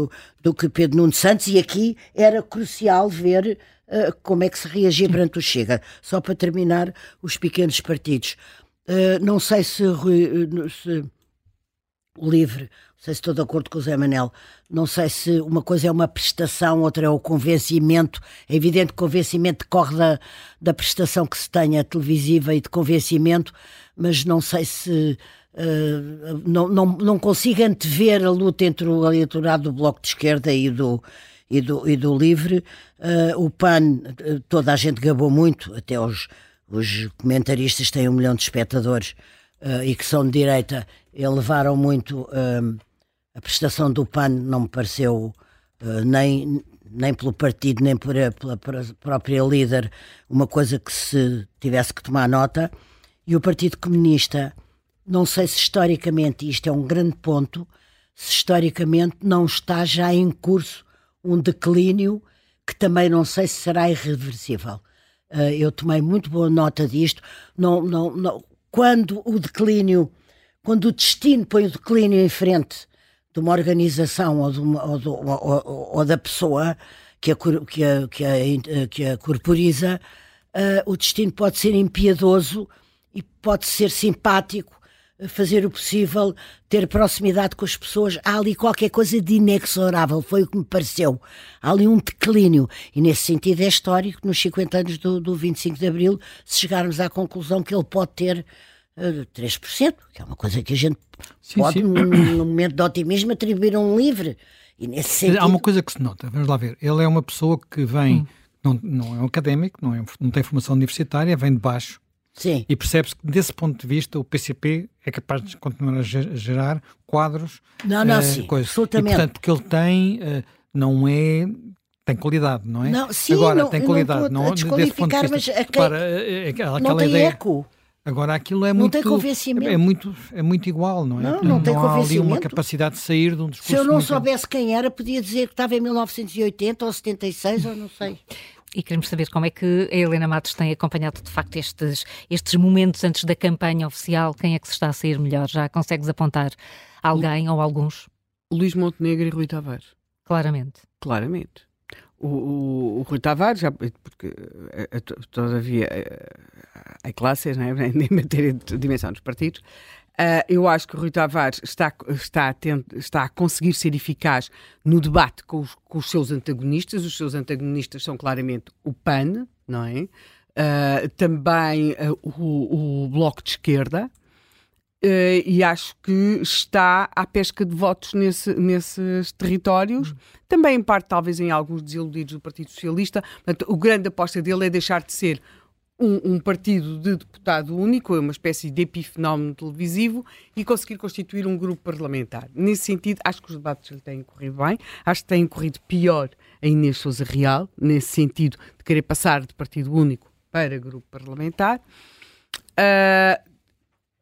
do que Pedro Nuno Santos, e aqui era crucial ver uh, como é que se reagia perante o Chega. Só para terminar, os pequenos partidos. Uh, não sei se, se livre. Não sei se estou de acordo com o Zé Manel. Não sei se uma coisa é uma prestação, outra é o convencimento. É evidente que o convencimento decorre da, da prestação que se tenha televisiva e de convencimento, mas não sei se. Uh, não, não, não consigo antever a luta entre o eleitorado do Bloco de Esquerda e do, e do, e do Livre. Uh, o PAN, toda a gente gabou muito, até os, os comentaristas têm um milhão de espectadores uh, e que são de direita, elevaram muito a prestação do PAN, não me pareceu nem, nem pelo partido, nem a, pela, pela própria líder, uma coisa que se tivesse que tomar nota. E o Partido Comunista, não sei se historicamente, isto é um grande ponto, se historicamente não está já em curso um declínio que também não sei se será irreversível. Uh, eu tomei muito boa nota disto. Não, não, não, quando o declínio, quando o destino põe o declínio em frente de uma organização ou, uma, ou, do, ou, ou, da pessoa que a, que a, que a, que a corporiza, uh, o destino pode ser impiedoso e pode ser simpático, fazer o possível, ter proximidade com as pessoas. Há ali qualquer coisa de inexorável, foi o que me pareceu. Há ali um declínio. E nesse sentido é histórico, nos 50 anos do, do 25 de Abril, se chegarmos à conclusão que ele pode ter uh, 3%, que é uma coisa que a gente sim, pode, sim. Num, num, momento de otimismo, atribuir a um livre. E nesse sentido... Há uma coisa que se nota, vamos lá ver. Ele é uma pessoa que vem. Hum. Não, não é um académico, não, é, não tem formação universitária, vem de baixo, Sim. E percebe-se que, desse ponto de vista, o PCP é capaz de continuar a gerar quadros. Não, não, uh, sim, coisas. absolutamente. E, portanto, porque ele tem, uh, não é. Tem qualidade, não é? Não, sim, Agora, não, tem qualidade. Não, não desse ponto de vista. Mas para, é, aquela não tem ideia, eco. Agora aquilo é não muito. Tem convencimento. É muito, é muito igual, não é? Não, não, tem há convencimento. ali uma capacidade de sair de um discurso. Se eu não soubesse quem era, podia dizer que estava em 1980 ou 76 ou não sei. E queremos saber como é que a Helena Matos tem acompanhado de facto estes, estes momentos antes da campanha oficial. Quem é que se está a sair melhor? Já consegues apontar alguém ou alguns? Luís Montenegro e Rui Tavares. Claramente. Claramente. O, o, o Rui Tavares, já, porque todavia há classes né, em matéria de dimensão dos partidos, Uh, eu acho que o Rui Tavares está, está, a está a conseguir ser eficaz no debate com os, com os, seus antagonistas. Os seus antagonistas são claramente o PAN, não é? Uh, também uh, o, o, Bloco de Esquerda. e acho que está à pesca de votos nesse, nesses territórios, uhum. também em parte, talvez, em alguns desiludidos do Partido Socialista. Portanto, o grande aposta dele é deixar de ser um, um, partido de deputado único, é uma espécie de epifenómeno televisivo, e conseguir constituir um grupo parlamentar. Nesse sentido, acho que os debates lhe têm corrido bem, acho que têm corrido pior a Inês Souza Real, nesse sentido de querer passar de partido único para grupo parlamentar. Uh,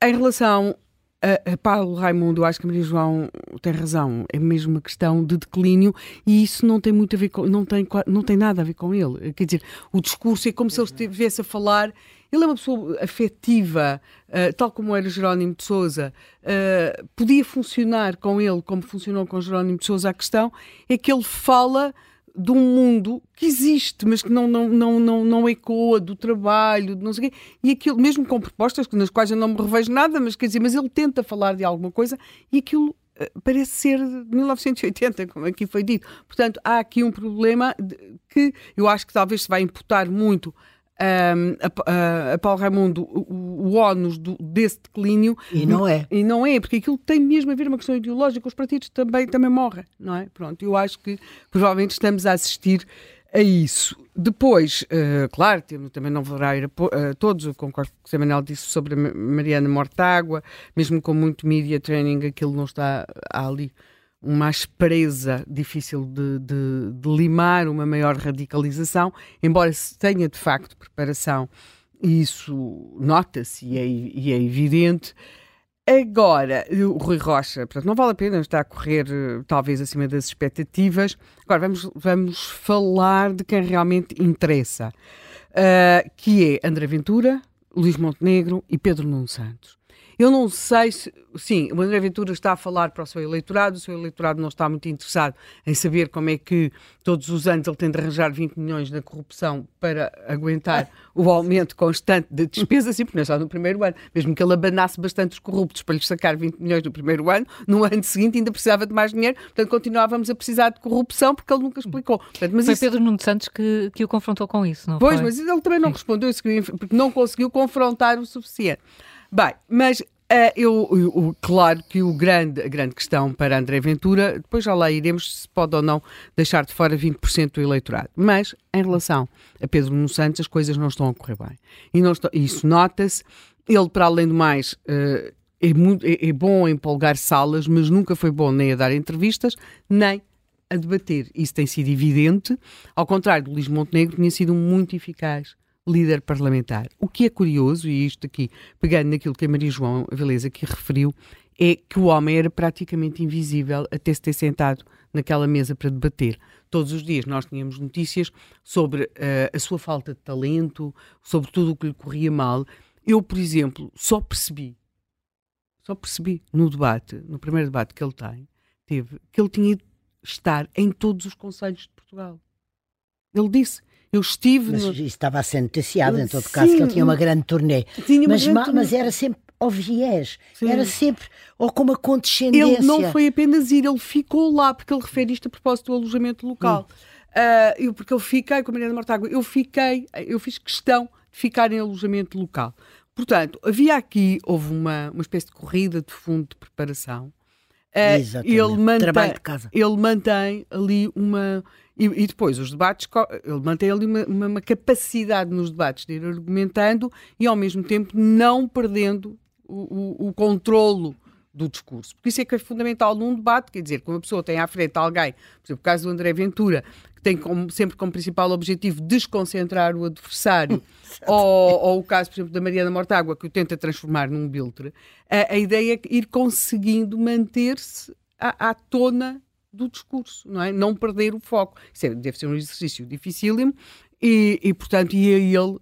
em relação a Paulo Raimundo, acho que a Maria João tem razão, é mesmo uma questão de declínio e isso não tem muito a ver com, não tem, não tem nada a ver com ele. Quer dizer, o discurso é como se ele estivesse a falar. Ele é uma pessoa afetiva, uh, tal como era Jerónimo de Souza. Uh, podia funcionar com ele como funcionou com Jerónimo de Souza. A questão é que ele fala de um mundo que existe, mas que não, não, não, não, não ecoa do trabalho, de não sei o quê, e aquilo, mesmo com propostas nas quais eu não me revejo nada, mas quer dizer, mas ele tenta falar de alguma coisa e aquilo uh, parece ser de 1980, como aqui foi dito. Portanto, há aqui um problema que eu acho que talvez se vai imputar muito um, a, a, Paulo Raimundo o, o ónus do, desse declínio. E não é. E não é, porque aquilo tem mesmo a ver uma questão ideológica, os partidos também, também morrem, não é? Pronto, eu acho que provavelmente estamos a assistir a isso. Depois, uh, claro, também não valerá ir a, todos, eu concordo com o que o Manuel disse sobre a Mariana Mortágua, mesmo com muito media training, aquilo não está ali uma aspereza difícil de, de, de, limar, uma maior radicalização, embora se tenha de facto preparação, isso nota-se e, é, e é evidente. Agora, o Rui Rocha, portanto, não vale a pena, está a correr talvez acima das expectativas. Agora vamos, vamos falar de quem realmente interessa, uh, que é André Ventura, Luís Montenegro e Pedro Nuno Santos. Eu não sei se. Sim, o André Ventura está a falar para o seu eleitorado, o seu eleitorado não está muito interessado em saber como é que todos os anos ele tem de arranjar 20 milhões na corrupção para aguentar o aumento constante de despesas, sim, porque não é só no primeiro ano. Mesmo que ele abanasse bastante os corruptos para lhes sacar 20 milhões no primeiro ano, no ano seguinte ainda precisava de mais dinheiro, portanto continuávamos a precisar de corrupção porque ele nunca explicou. Portanto, mas foi isso... Pedro Nuno Santos que, que o confrontou com isso, não pois, foi? Pois, mas ele também não respondeu, porque não conseguiu confrontar o suficiente. Bem, mas Uh, eu, eu, claro que o grande, a grande questão para André Ventura, depois já lá iremos se pode ou não deixar de fora 20% do eleitorado. Mas, em relação a Pedro Nuno Santos, as coisas não estão a correr bem. E não isso nota-se. Ele, para além do mais, uh, é, muito, é, é bom em polgar salas, mas nunca foi bom nem a dar entrevistas, nem a debater. Isso tem sido evidente. Ao contrário do Luís Montenegro, tinha sido muito eficaz líder parlamentar. O que é curioso, e isto aqui, pegando naquilo que a Maria João Veleza aqui referiu, é que o homem era praticamente invisível até se ter sentado naquela mesa para debater. Todos os dias nós tínhamos notícias sobre uh, a sua falta de talento, sobre tudo o que lhe corria mal. Eu, por exemplo, só percebi, só percebi no debate, no primeiro debate que ele tem, teve, que ele tinha de estar em todos os conselhos de Portugal. Ele disse, eu estive. Mas no... isso estava a ser noticiado, em todo Sim, caso, que ele tinha uma grande turnê. Tinha uma mas, grande turnê. mas era sempre ao viés, Sim. era sempre ou com uma condescendência. Ele não foi apenas ir, ele ficou lá, porque ele refere isto a propósito do alojamento local. Hum. Uh, eu, porque eu fiquei, com a Mariana Mortágua, eu fiquei, eu fiz questão de ficar em alojamento local. Portanto, havia aqui, houve uma, uma espécie de corrida de fundo de preparação. Uh, ele mantém, Trabalho de casa. Ele mantém ali uma. E, e, depois os debates, ele mantém ali uma, uma, uma, capacidade nos debates de ir argumentando e ao mesmo tempo não perdendo o, o, o controlo do discurso. Porque isso é que é fundamental num debate, quer dizer, quando a pessoa tem à frente alguém, por exemplo, o caso do André Ventura, que tem como, sempre como principal objetivo desconcentrar o adversário, ou, ou, o caso, por exemplo, da Mariana Mortágua, que o tenta transformar num biltre, a, a ideia é ir conseguindo manter-se à, à tona do discurso, não é? Não perder o foco. Isso é, deve ser um exercício dificílimo e, e portanto, e ele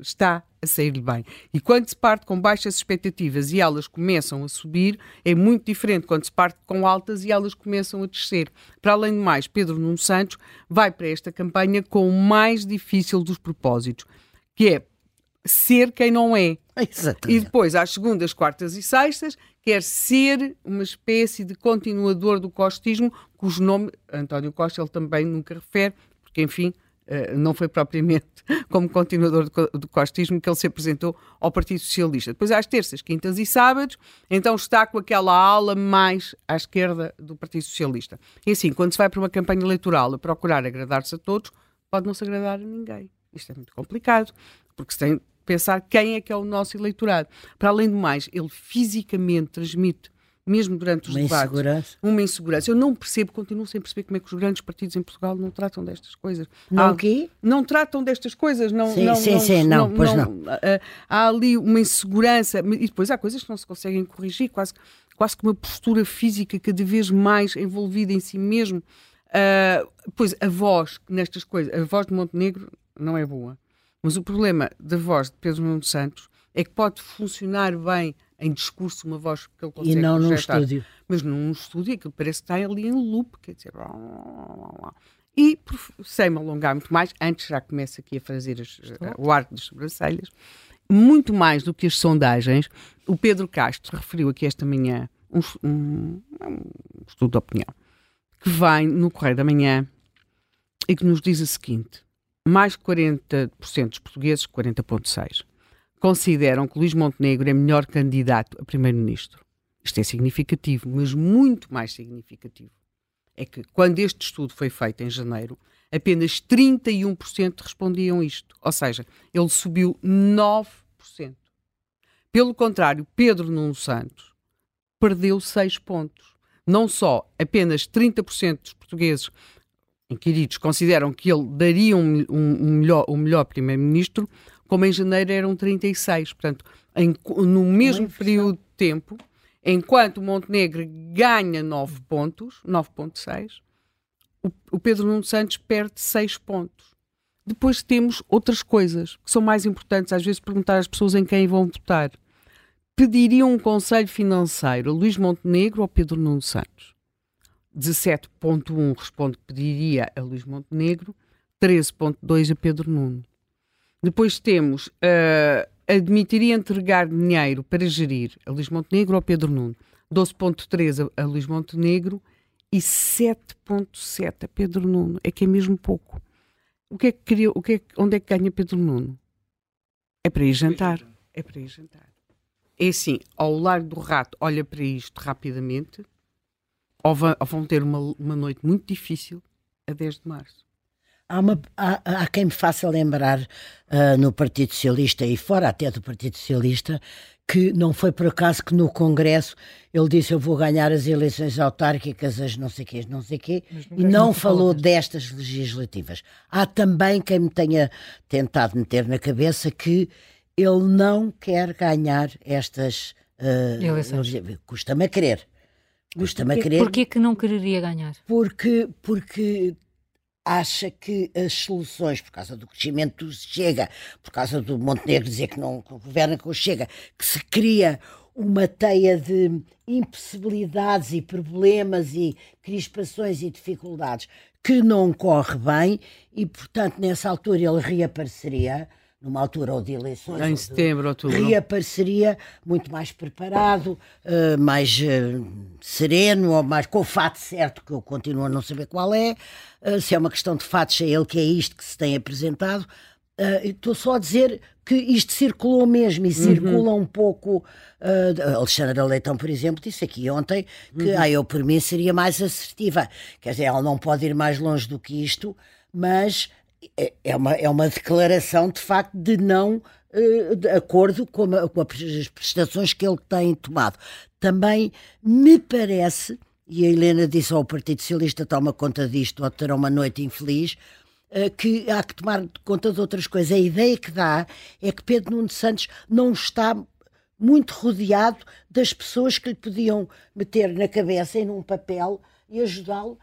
está a sair-lhe bem. E quando se parte com baixas expectativas e elas começam a subir, é muito diferente quando se parte com altas e elas começam a descer. Para além de mais, Pedro Nuno Santos vai para esta campanha com o mais difícil dos propósitos, que é ser quem não é. Exatamente. E depois, às segundas, quartas e sextas, quer ser uma espécie de continuador do costismo, cujo nome António Costa ele também nunca refere, porque, enfim, eh, não foi propriamente como continuador do costismo que ele se apresentou ao Partido Socialista. Depois, às terças, quintas e sábados, então está com aquela ala mais à esquerda do Partido Socialista. E assim, quando se vai para uma campanha eleitoral a procurar agradar-se a todos, pode não se agradar a ninguém. Isto é muito complicado, porque se tem pensar quem é que é o nosso eleitorado. Para além do mais, ele fisicamente transmite mesmo durante os uma debates, insegurança. uma insegurança. Eu não percebo, continuo sem perceber como é que os grandes partidos em Portugal não tratam destas coisas. Não há, o quê? Não tratam destas coisas. Não, sim, não, sim, não, sim, não, não pois não. Há ali uma insegurança e depois há coisas que não se conseguem corrigir, quase, quase que uma postura física cada vez mais envolvida em si mesmo. Uh, pois a voz nestas coisas, a voz de Montenegro não é boa. Mas o problema da voz de Pedro Nuno Santos é que pode funcionar bem em discurso uma voz que ele consegue E não projetar, num estúdio. Mas num estúdio aquilo parece que está ali em loop, quer dizer... E, sem me alongar muito mais, antes já começo aqui a fazer as, o arco das sobrancelhas, muito mais do que as sondagens, o Pedro Castro referiu aqui esta manhã um, um, um estudo de opinião, que vem no Correio da Manhã e que nos diz o seguinte, mais de 40% dos portugueses, 40,6%, consideram que Luís Montenegro é melhor candidato a primeiro-ministro. Isto é significativo, mas muito mais significativo é que quando este estudo foi feito em janeiro, apenas 31% respondiam isto. Ou seja, ele subiu 9%. Pelo contrário, Pedro Nuno Santos perdeu 6 pontos. Não só apenas 30% dos portugueses inquiridos consideram que ele daria um, um, um melhor, um melhor primeiro-ministro, como em janeiro eram 36. Portanto, em, no mesmo período de tempo, enquanto o Montenegro ganha 9 pontos, 9.6, o, o Pedro Nuno Santos perde 6 pontos. Depois temos outras coisas que são mais importantes, às vezes perguntar às pessoas em quem vão votar. pediria um conselho financeiro a Luís Montenegro ou Pedro Nuno Santos? 17.1 responde que pediria a Luís Montenegro, 13.2 a Pedro Nuno. Depois temos uh, admitiria entregar dinheiro para gerir a Luís Montenegro ou Pedro Nuno, 12.3 a, a Luís Montenegro e 7.7 a Pedro Nuno. É que é mesmo pouco. O que é que queria, o que é, onde é que ganha Pedro Nuno? É para ir jantar. É para ir jantar. É assim, ao largo do rato, olha para isto rapidamente, ou vão, ou vão ter uma, uma noite muito difícil a 10 de março. Há, uma, há, há, quem me faça lembrar uh, no Partido Socialista e fora até do Partido Socialista que não foi por acaso que no Congresso ele disse eu vou ganhar as eleições autárquicas, as não sei quê, não sei quê, e não falou destas legislativas. Há também quem me tenha tentado meter na cabeça que ele não quer ganhar estas uh, eleições. Custa-me a crer. Custa-me a crer. Porquê que não quereria ganhar? Porque, porque acha que as soluções, por causa do crescimento do Chega, por causa do Montenegro dizer que não governa com o Chega, que se cria uma teia de impossibilidades e problemas e crispações e dificuldades que não corre bem e, portanto, nessa altura ele reapareceria numa altura ou de eleições. Em setembro, outubro. Reapareceria muito mais preparado, uh, mais uh, sereno, ou mais com o fato certo, que eu continuo a não saber qual é. Uh, se é uma questão de fatos, é ele que é isto que se tem apresentado. Estou só a dizer que isto circulou mesmo e uhum. circula um pouco. Uh, Alexandra Leitão, por exemplo, disse aqui ontem que uhum. ah, eu, por mim, seria mais assertiva. Quer dizer, ela não pode ir mais longe do que isto, mas é, é uma, é uma declaração de facto de não uh, de acordo com, a, com, as prestações que ele tem tomado. Também me parece, e a Helena disse ao Partido Socialista toma conta disto ou terá uma noite infeliz, uh, que há que tomar conta de outras coisas. A ideia que dá é que Pedro Nuno Santos não está muito rodeado das pessoas que lhe podiam meter na cabeça e num papel e ajudá-lo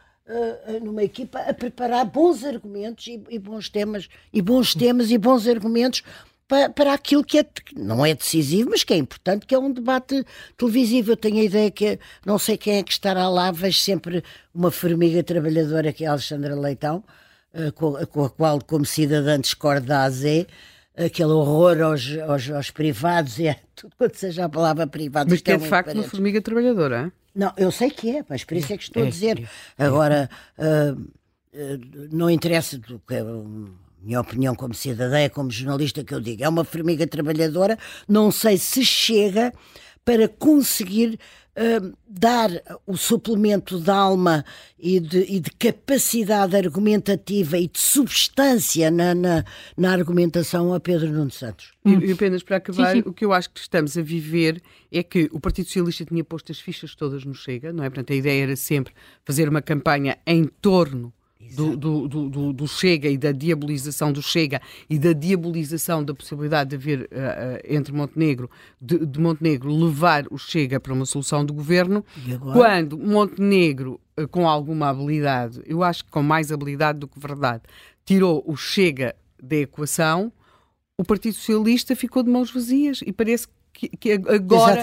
numa equipa a preparar bons argumentos e, e, bons temas e bons temas e bons argumentos para, para aquilo que é, não é decisivo, mas que é importante, que é um debate televisivo. Eu tenho a ideia que não sei quem é que estará lá, vejo sempre uma formiga trabalhadora que é a Alexandra Leitão, uh, com, com, a qual, como cidadã, discordo da AZ, aquele horror aos, aos, aos privados e é tudo quanto seja a palavra privado. Mas que é de facto uma formiga trabalhadora, é? Não, eu sei que é, mas por isso é que estou a é, dizer. É, Agora, uh, uh, não interessa do que. Uh, minha opinião como cidadã, como jornalista, que eu digo, é uma formiga trabalhadora. Não sei se chega para conseguir uh, dar o suplemento de alma e de, e de, capacidade argumentativa e de substância na, na, na argumentação a Pedro Nuno Santos. E, e apenas para acabar, sim, sim. o que eu acho que estamos a viver é que o Partido Socialista tinha posto as fichas todas no Chega, não é? Portanto, a ideia era sempre fazer uma campanha em torno do, do, do, do, Chega e da diabolização do Chega e da diabolização da possibilidade de haver uh, entre Montenegro, de, de, Montenegro levar o Chega para uma solução de governo, quando Montenegro, uh, com alguma habilidade, eu acho que com mais habilidade do que verdade, tirou o Chega da equação, o Partido Socialista ficou de mãos vazias e parece que, que agora,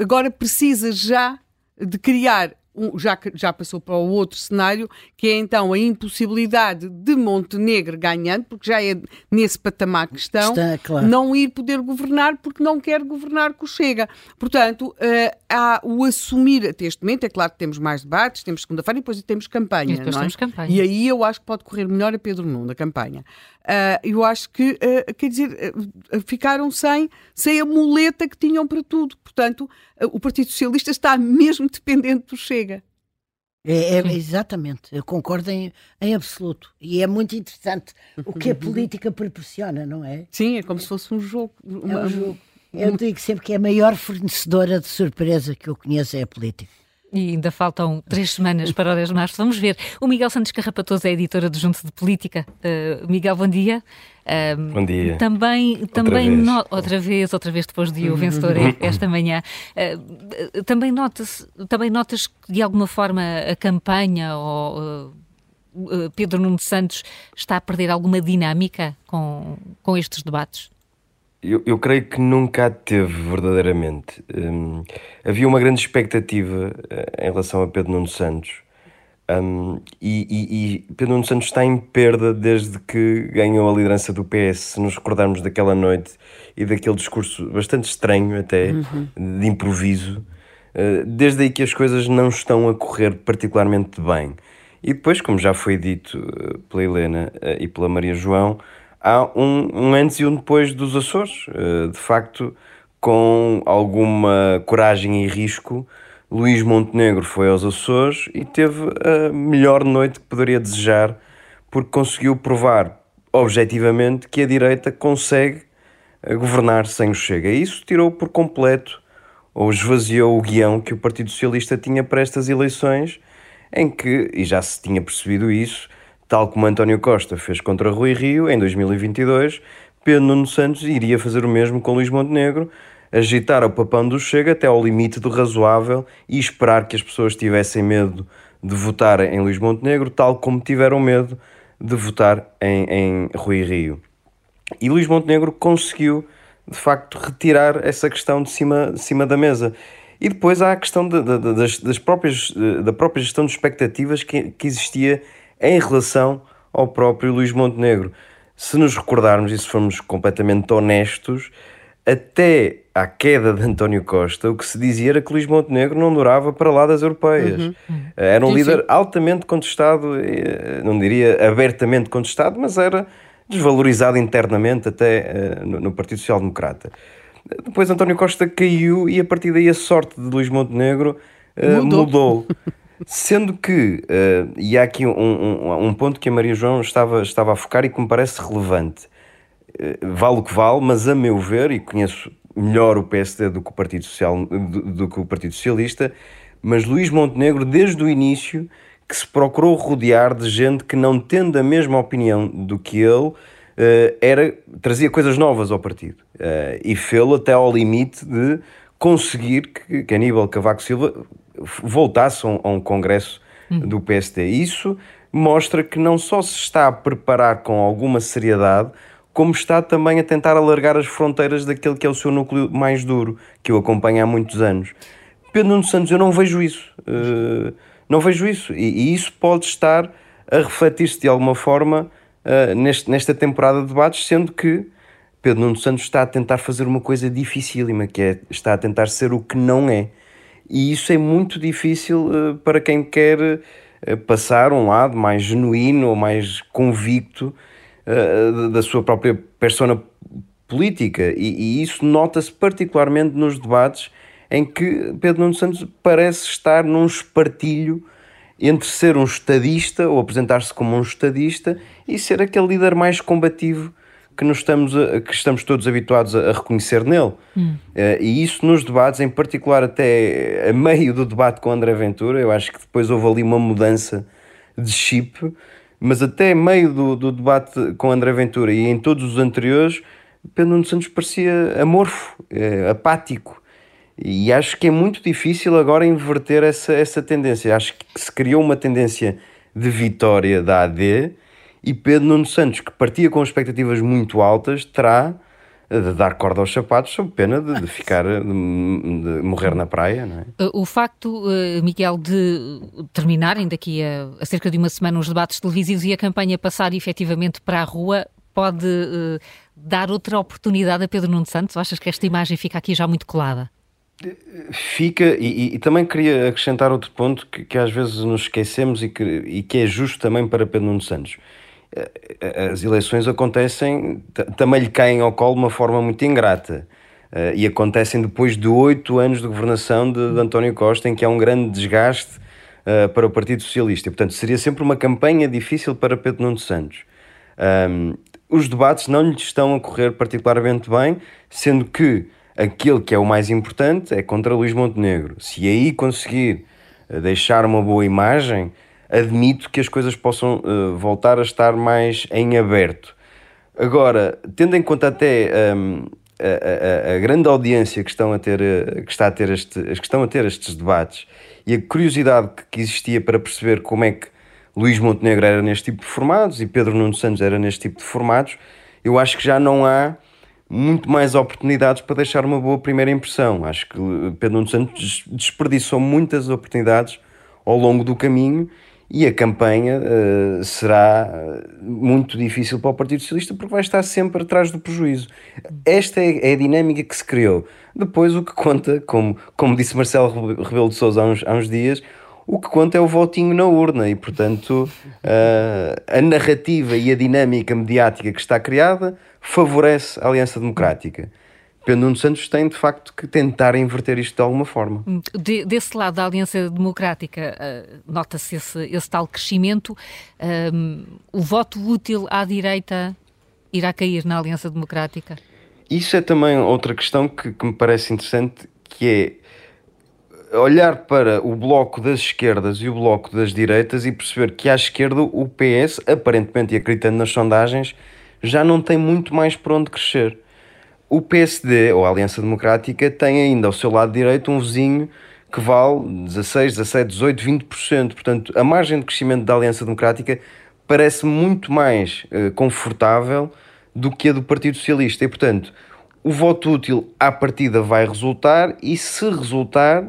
agora precisa já de criar já, já passou para o outro cenário, que é então a impossibilidade de Montenegro ganhando, porque já é nesse patamar que estão, Está, claro. não ir poder governar porque não quer governar com o Chega. Portanto, uh, há o assumir até este momento, é claro que temos mais debates, temos segunda-feira e depois temos campanha. E depois é? temos campanha. E aí eu acho que pode correr melhor a Pedro Nuno, da campanha. Uh, eu acho que, uh, quer dizer, uh, ficaram sem, sem a muleta que tinham para tudo. Portanto, o Partido Socialista está mesmo dependente do Chega. É, é, exatamente, eu concordo em, em, absoluto. E é muito interessante o que a política proporciona, não é? Sim, é como se fosse um jogo. Uma, é um jogo. Eu digo sempre que é a maior fornecedora de surpresa que eu conheço é a política. E ainda faltam três semanas para o 10 de março. Vamos ver. O Miguel Santos Carrapatoso é editora do Junto de Política. Uh, Miguel, bom dia. Uh, bom dia. Também, outra também vez. No... outra vez, outra vez depois de o vencedor esta manhã. Uh, também notas, também notas que de alguma forma a campanha ou Pedro Nuno Santos está a perder alguma dinâmica com, com estes debates? Eu, eu creio que nunca teve verdadeiramente. Um, havia uma grande expectativa uh, em relação a Pedro Nuno Santos. Um, e, e, e, Pedro Nuno Santos está em perda desde que ganhou a liderança do PS. Se nos recordarmos daquela noite e daquele discurso bastante estranho, até uhum. de improviso, uh, desde aí que as coisas não estão a correr particularmente bem. E depois, como já foi dito uh, pela Helena uh, e pela Maria João, há um, um antes e um depois dos Açores. Uh, de facto, com alguma coragem e risco, Luís Montenegro foi aos Açores e teve a melhor noite que poderia desejar, porque conseguiu provar objetivamente que a direita consegue governar sem o Chega. E isso tirou por completo ou esvaziou o guião que o Partido Socialista tinha para estas eleições em que, e já se tinha percebido isso, tal como António Costa fez contra Rui Rio em 2022, Pedro Nuno Santos iria fazer o mesmo com Luís Montenegro, agitar o papão do Chega até ao limite do razoável e esperar que as pessoas tivessem medo de votar em Luís Montenegro, tal como tiveram medo de votar em, em Rui Rio. E Luís Montenegro conseguiu, de facto, retirar essa questão de cima, de cima da mesa. E depois há a questão de, de, das, das próprias, da própria gestão de expectativas que, que existia em relação ao próprio Luís Montenegro. Se nos recordarmos e se formos completamente honestos, até à queda de António Costa, o que se dizia era que Luís Montenegro não durava para lá das europeias. Uhum. Era um sim, líder sim. altamente contestado, eh, não diria abertamente contestado, mas era desvalorizado internamente até eh, no Partido Social Democrata. Depois António Costa caiu e a partir daí a sorte de Luís Montenegro mudou. mudou. Sendo que, uh, e há aqui um, um, um, ponto que a Maria João estava, estava a focar e que me parece relevante. Uh, vale o que vale, mas a meu ver, e conheço melhor o PSD do que o Partido, Social, do, do que o Partido Socialista, mas Luís Montenegro, desde o início, que se procurou rodear de gente que não tendo a mesma opinião do que ele, uh, era, trazia coisas novas ao partido. Uh, e fê-lo até ao limite de conseguir que, que Aníbal Cavaco Silva voltasse a um, a um congresso hum. do PSD. Isso mostra que não só se está a preparar com alguma seriedade, como está também a tentar alargar as fronteiras daquele que é o seu núcleo mais duro, que eu acompanho há muitos anos. Pedro Nuno Santos, eu não vejo isso. Uh, não vejo isso. E, e, isso pode estar a refletir-se de alguma forma uh, neste, nesta temporada de debates, sendo que Pedro Nuno Santos está a tentar fazer uma coisa dificílima, que é está a tentar ser o que não é. E isso é muito difícil uh, para quem quer uh, passar um lado mais genuíno ou mais convicto da sua própria persona política. E, e isso nota-se particularmente nos debates em que Pedro Nuno Santos parece estar num espartilho entre ser um estadista ou apresentar-se como um estadista e ser aquele líder mais combativo que, nos estamos, a, que estamos todos habituados a, a reconhecer nele. Hum. Uh, e isso nos debates, em particular até a meio do debate com André Ventura, eu acho que depois houve ali uma mudança de chip, mas até meio do, do debate com André Ventura e em todos os anteriores, Pedro Nuno Santos parecia amorfo, uh, apático. E acho que é muito difícil agora inverter essa, essa tendência. Acho que se criou uma tendência de vitória da AD e Pedro Nuno Santos, que partia com expectativas muito altas, terá de dar corda aos sapatos sob pena de, de ficar, de, de, morrer na praia, não é? O facto, Miguel, de terminarem daqui a, a, cerca de uma semana os debates televisivos e a campanha passar efetivamente para a rua pode uh, dar outra oportunidade a Pedro Nuno Santos? Ou achas que esta imagem fica aqui já muito colada? Fica, e, e, também queria acrescentar outro ponto que, que às vezes nos esquecemos e que, e que é justo também para Pedro Nuno Santos. Eh, eh, as eleições acontecem, também lhe caem ao colo de uma forma muito ingrata. Uh, e acontecem depois de oito anos de governação de, de, António Costa, em que há um grande desgaste uh, para o Partido Socialista. Portanto, seria sempre uma campanha difícil para Pedro Nuno Santos. Um, os debates não lhe estão a correr particularmente bem, sendo que aquele que é o mais importante é contra Luís Montenegro. Se aí conseguir eh, deixar uma boa imagem, admito que as coisas possam uh, voltar a estar mais em aberto. Agora, tendo em conta até um, a, a, a, grande audiência que, estão a ter, eh, que, está a ter este, que estão a ter estes debates e a curiosidade que existia para perceber como é que Luís Montenegro era neste tipo de formatos e Pedro Nuno Santos era neste tipo de formatos, eu acho que já não há muito mais oportunidades para deixar uma boa primeira impressão. Acho que Pedro Nuno Santos desperdiçou muitas oportunidades ao longo do caminho e a campanha uh, será muito difícil para o Partido Socialista porque vai estar sempre atrás do prejuízo. Esta é, é a dinâmica que se criou. Depois, o que conta, como, como disse Marcelo Rebelo de Sousa há uns, há uns dias, o que conta é o votinho na urna e, portanto, uh, a narrativa e a dinâmica mediática que está criada favorece a Aliança Democrática. Pedro Nuno Santos tem, de facto, que tentar inverter isto de alguma forma. De, desse lado da Aliança Democrática, uh, nota-se esse, esse, tal crescimento. Um, o voto útil à direita irá cair na Aliança Democrática? Isso é também outra questão que, que me parece interessante, que é olhar para o bloco das esquerdas e o bloco das direitas e perceber que à esquerda o PS, aparentemente e acreditando nas sondagens, já não tem muito mais por onde crescer o PSD, ou a Aliança Democrática, tem ainda ao seu lado direito um vizinho que vale 16, 17, 18, 20%. Portanto, a margem de crescimento da Aliança Democrática parece muito mais uh, confortável do que a do Partido Socialista. E, portanto, o voto útil à partida vai resultar e, se resultar,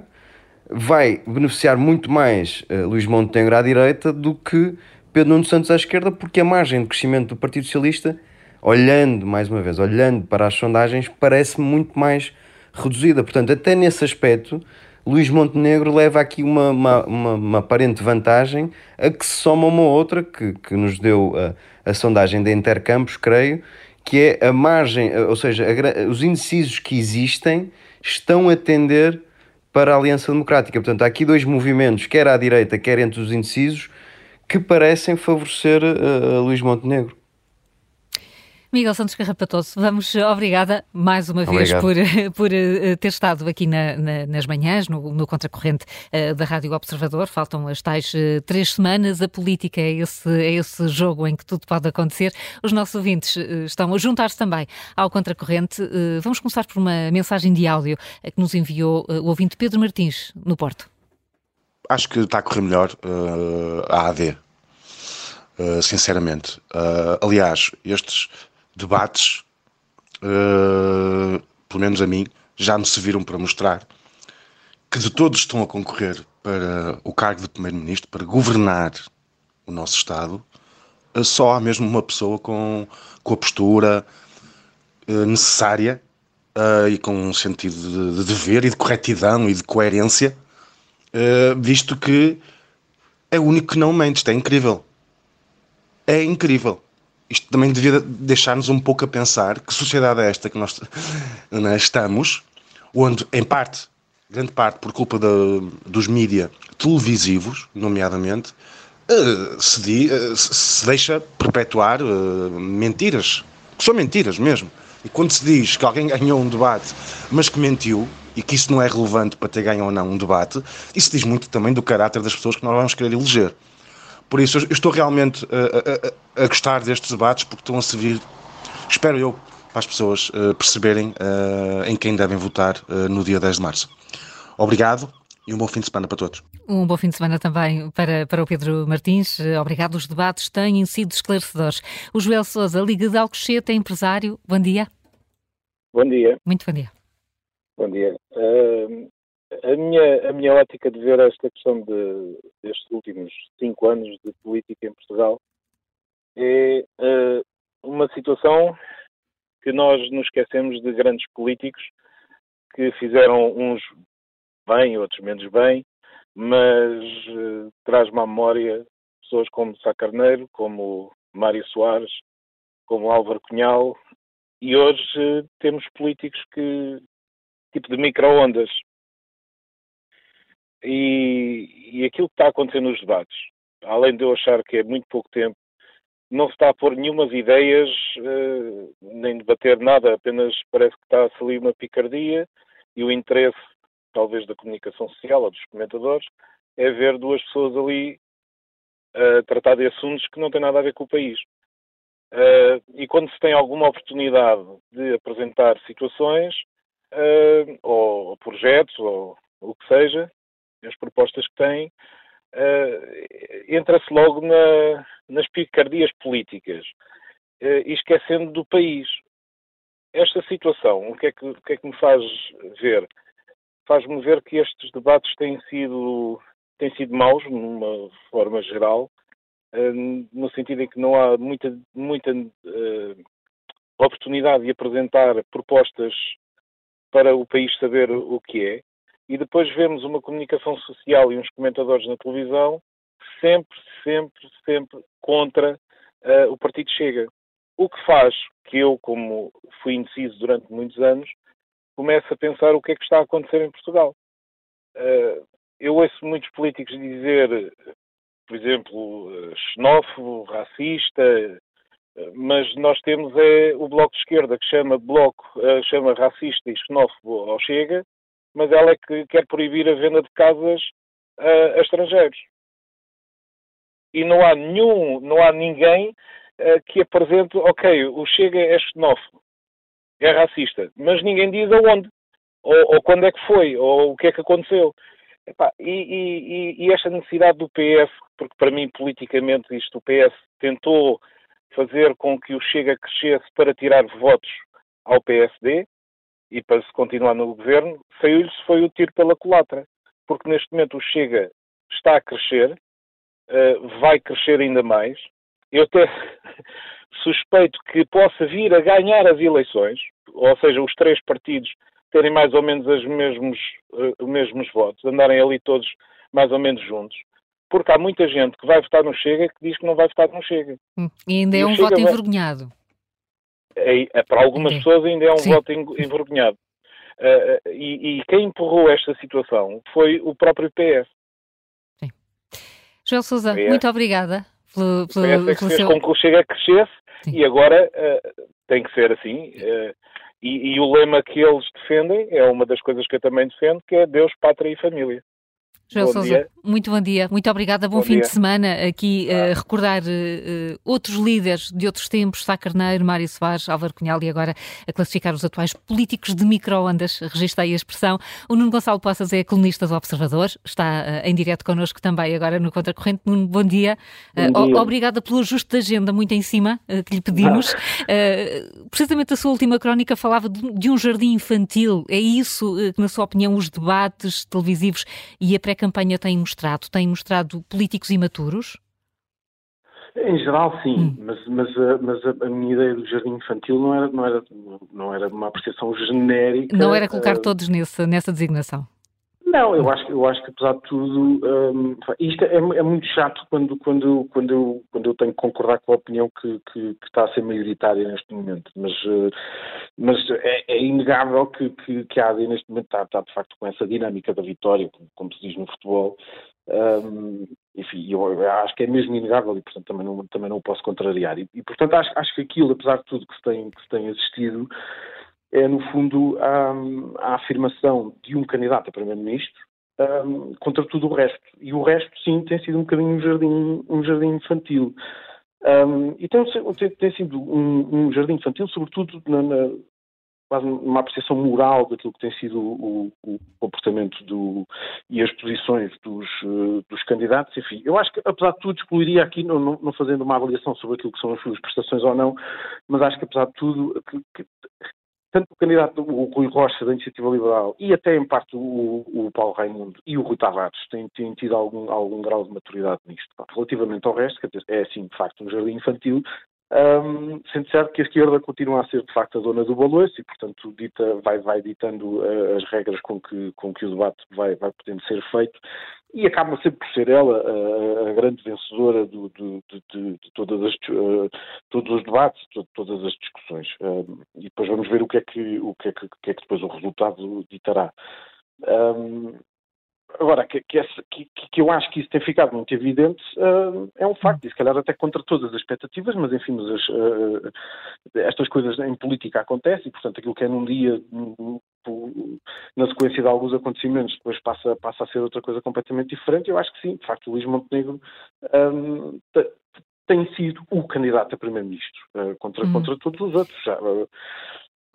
vai beneficiar muito mais uh, Luís Montenegro à direita do que Pedro Nuno Santos à esquerda, porque a margem de crescimento do Partido Socialista olhando, mais uma vez, olhando para as sondagens, parece muito mais reduzida. Portanto, até nesse aspecto, Luís Montenegro leva aqui uma, uma, uma, uma aparente vantagem a que se soma uma outra que, que nos deu a, a sondagem de Intercampos, creio, que é a margem, ou seja, a, os indecisos que existem estão a tender para a Aliança Democrática. Portanto, há aqui dois movimentos, quer à direita, quer entre os indecisos, que parecem favorecer uh, Luís Montenegro. Miguel Santos Carrapatoso, vamos, obrigada mais uma vez por, por uh, ter estado aqui na, na, nas manhãs, no, no contracorrente uh, da Rádio Observador. Faltam as tais uh, três semanas. A política é esse, é esse jogo em que tudo pode acontecer. Os nossos ouvintes estão a juntar-se também ao contracorrente. vamos começar por uma mensagem de áudio que nos enviou o ouvinte Pedro Martins, no Porto. Acho que está a correr melhor a AD. sinceramente. aliás, estes debates, uh, pelo menos a mim, já me serviram para mostrar que de todos estão a concorrer para o cargo de Primeiro-Ministro, para governar o nosso Estado, eh, só há mesmo uma pessoa com, com a postura uh, necessária uh, e com um sentido de, de, dever e de corretidão e de coerência, uh, visto que é o único que não mente. Isto é incrível. É incrível isto também devia deixar-nos um pouco a pensar que sociedade é esta que nós né, estamos, onde, em parte, grande parte por culpa dos mídias televisivos, nomeadamente, uh, se, di, uh, se, deixa perpetuar uh, mentiras, que são mentiras mesmo. E quando se diz que alguém ganhou um debate, mas que mentiu, e que isso não é relevante para ter ganho ou não um debate, isso diz muito também do caráter das pessoas que nós vamos querer eleger. Por isso, eu estou realmente a, a, a gostar destes debates porque estão a servir, espero eu, para as pessoas uh, perceberem uh, em quem devem votar uh, no dia 10 de março. Obrigado e um bom fim de semana para todos. Um bom fim de semana também para, para o Pedro Martins. Obrigado. Os debates têm sido esclarecedores. O Joel Souza, Liga de Alcochete, é empresário. Bom dia. Bom dia. Muito bom dia. Bom dia. A minha, a minha ótica de ver esta questão de, destes últimos cinco anos de política em Portugal é uh, uma situação que nós nos esquecemos de grandes políticos que fizeram uns bem, outros menos bem, mas uh, traz-me à memória pessoas como Sá Carneiro, como Mário Soares, como Álvaro Cunhal, e hoje uh, temos políticos que, tipo de micro-ondas, e, e aquilo que está acontecendo nos debates, além de eu achar que é muito pouco tempo, não se está a pôr nenhuma ideias, uh, nem debater nada, apenas parece que está a sair uma picardia e o interesse, talvez, da comunicação social ou dos comentadores, é ver duas pessoas ali a uh, tratar de assuntos que não têm nada a ver com o país. Uh, e quando se tem alguma oportunidade de apresentar situações, ou, ou, projetos, ou o que seja, as propostas que têm, uh, entra-se logo na, nas picardias políticas uh, e esquecendo do país. esta situação, o que, é que, que é que me faz ver? Faz-me ver que estes debates têm sido, têm sido maus, numa forma geral, eh, no sentido em que não há muita, muita uh, oportunidade de apresentar propostas para o país saber o que é, e depois vemos uma comunicação social e uns comentadores na televisão sempre, sempre, sempre contra uh, o Partido Chega. O que faz que eu, como fui indeciso durante muitos anos, comece a pensar o que é que está a acontecer em Portugal. Uh, eu ouço muitos políticos dizer, por exemplo, xenófobo, racista, mas nós temos é o Bloco de Esquerda que chama bloco, chama racista e xenófobo ao Chega, mas ela é que quer proibir a venda de casas a estrangeiros. E não há nenhum, não há ninguém uh, que apresente, ok, o Chega é xenófobo, é racista, mas ninguém diz aonde, ou, ou quando é que foi, ou o que é que aconteceu. Epá, e, e, e, esta necessidade do PS, porque para mim politicamente isto o PS tentou fazer com que o Chega crescesse para tirar votos ao PSD e para se continuar no governo, saiu-lhe foi o tiro pela culatra. Porque neste momento o Chega está a crescer, uh, vai crescer ainda mais. Eu até suspeito que possa vir a ganhar as eleições, ou seja, os três partidos terem mais ou menos os mesmos, uh, os mesmos votos, andarem ali todos mais ou menos juntos porque há muita gente que vai votar no Chega que diz que não vai votar no Chega. Hum, e ainda é um voto vai... envergonhado. É, é, para algumas pessoas ainda é um Sim. voto envergonhado. Uh, e, e, quem empurrou esta situação foi o próprio PS. Sim. Joel Sousa, muito obrigada pelo, pelo, o PS é que fez seu... com que o Chega crescesse Sim. e agora uh, tem que ser assim. Uh, e, e, o lema que eles defendem é uma das coisas que eu também defendo, que é Deus, Pátria e Família. Joel bom Sousa, dia. muito bom dia, muito obrigada, bom, bom fim dia. de semana. Aqui ah. uh, recordar uh, outros líderes de outros tempos, Sá Carneiro, Mário Soares, Álvaro Cunhal e agora a classificar os atuais políticos de microondas, registrei a expressão. O Nuno Gonçalo Poças é colunista do Observador, está uh, em direto connosco também agora no Contracorrente. Nuno, bom dia. Bom dia. obrigada pelo ajuste da agenda, muito em cima, que lhe pedimos. Ah. precisamente a sua última crónica falava de, de um jardim infantil. É isso que, na sua opinião, os debates televisivos e a pré campanha tem mostrado? Tem mostrado políticos imaturos? Em geral, sim, hum. mas, mas, a, mas a, a, minha ideia do jardim infantil não era, não era, não era uma apreciação genérica. Não era colocar uh, todos nessa, nessa designação. Não, eu acho, eu acho que apesar de tudo, um, isto é, é, muito chato quando, quando, quando, eu, quando eu tenho que concordar com a opinião que, que, que está a ser maioritária neste momento, mas, uh, mas é, é, inegável que, que, que a AD neste momento está, está, de facto com essa dinâmica da vitória, como, como se diz no futebol, um, enfim, eu acho que é mesmo inegável e, portanto, também não, também não o posso contrariar. E, e portanto, acho, acho que aquilo, apesar de tudo que se tem, que se tem assistido, é, no fundo, a, a afirmação de um candidato a primeiro-ministro um, contra tudo o resto. E o resto, sim, tem sido um bocadinho um jardim, um jardim infantil. Um, e tem, tem, tem sido um, um, jardim infantil, sobretudo na, na, quase uma apreciação moral daquilo que tem sido o, o comportamento do, e as posições dos, uh, dos, candidatos. Enfim, eu acho que, apesar de tudo, excluiria aqui, não, não, não, fazendo uma avaliação sobre aquilo que são as suas prestações ou não, mas acho que, apesar de tudo, que, que tanto o candidato, o Rui Rocha, da Iniciativa Liberal, e até em parte o, o Paulo Raimundo e o Rui Tavares têm, têm tido algum, algum grau de maturidade nisto. Relativamente ao resto, que é assim, de facto, um jardim infantil, um, sendo certo que a esquerda continua a ser, de facto, a dona do balanço e, portanto, dita, vai, vai ditando uh, as regras com que, com que o debate vai, vai podendo ser feito e acaba sempre por ser ela a, a grande vencedora do, do, de, de, de, todas as, uh, todos os debates, de, todas as discussões. E depois vamos ver o que é que, o que, é que, que, é que depois o resultado ditará. Um, Agora, que, que, que, eu acho que isso tem ficado muito evidente uh, é um facto, e se calhar até contra todas as expectativas, mas enfim, mas as, uh, estas coisas em política acontecem, e portanto aquilo que é num dia, na sequência de alguns acontecimentos, depois passa, passa a ser outra coisa completamente diferente. Eu acho que sim, de facto, o Luís Montenegro um, tem sido o candidato a primeiro-ministro uh, contra, hum. contra todos os outros. Já,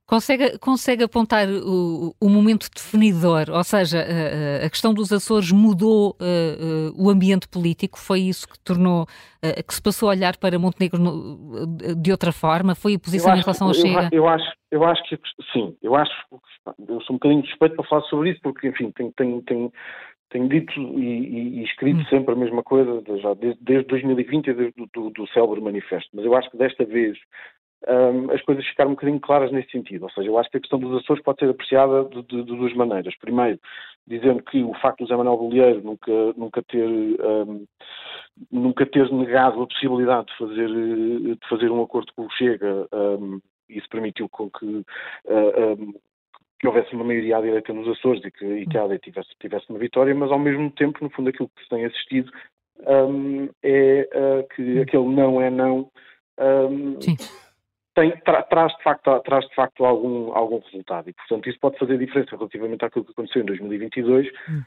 Consegue, consegue apontar o, o, momento definidor, ou seja, a, a questão dos Açores mudou uh, uh, o ambiente político, foi isso que tornou, uh, que se passou a olhar para Montenegro no, de outra forma? Foi a posição acho, em relação ao Chega? Eu, eu, acho, eu acho que sim, eu acho, eu sou um bocadinho suspeito para falar sobre isso, porque enfim, tenho, tenho, tenho, tenho dito e, e, escrito hum. sempre a mesma coisa, já desde, desde 2020 e desde do, do, do célebre manifesto, mas eu acho que desta vez um, as coisas ficaram um bocadinho claras nesse sentido. Ou seja, eu acho que a questão dos Açores pode ser apreciada de, de, de duas maneiras. Primeiro, dizendo que o facto do Zé Manuel Bolieiro nunca, nunca, ter, um, nunca ter negado a possibilidade de fazer, de fazer um acordo com o Chega, um, isso permitiu com que, uh, que houvesse uma maioria à direita nos Açores e que, e que a AD tivesse, tivesse uma vitória, mas ao mesmo tempo, no fundo, aquilo que se tem assistido é uh, que aquele não é não. Um, tem, tra, traz, de facto, traz de facto algum, algum resultado. E, portanto, isso pode fazer diferença relativamente àquilo que aconteceu em 2022, hum.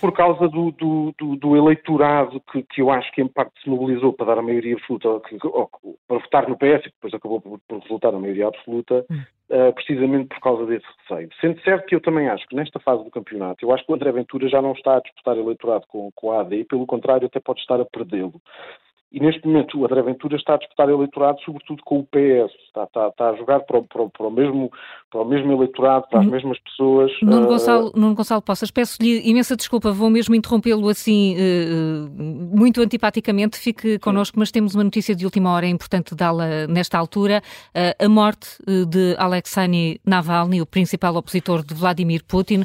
por causa do, do, do, do eleitorado que, que, eu acho que, em parte, se mobilizou para dar a maioria absoluta, que, ou, para votar no PS, e depois acabou por, por resultar na maioria absoluta, hum. uh, precisamente por causa desse receio. Sendo certo que eu também acho que, nesta fase do campeonato, eu acho que o André Ventura já não está a disputar eleitorado com, com a AD, e, pelo contrário, até pode estar a perdê-lo. E neste momento o André Ventura está a disputar eleitorado, sobretudo com o PS. Está, está, está a jogar para o, para, o, para, o mesmo, para o mesmo eleitorado, para as mesmas pessoas. Nuno, uh... Gonçalo, Nuno Gonçalo Poças, peço-lhe imensa desculpa, vou mesmo interrompê-lo assim uh, muito antipaticamente. Fique connosco, mas temos uma notícia de última hora, é importante dá-la nesta altura. Uh, a morte de Alexei Navalny, o principal opositor de Vladimir Putin,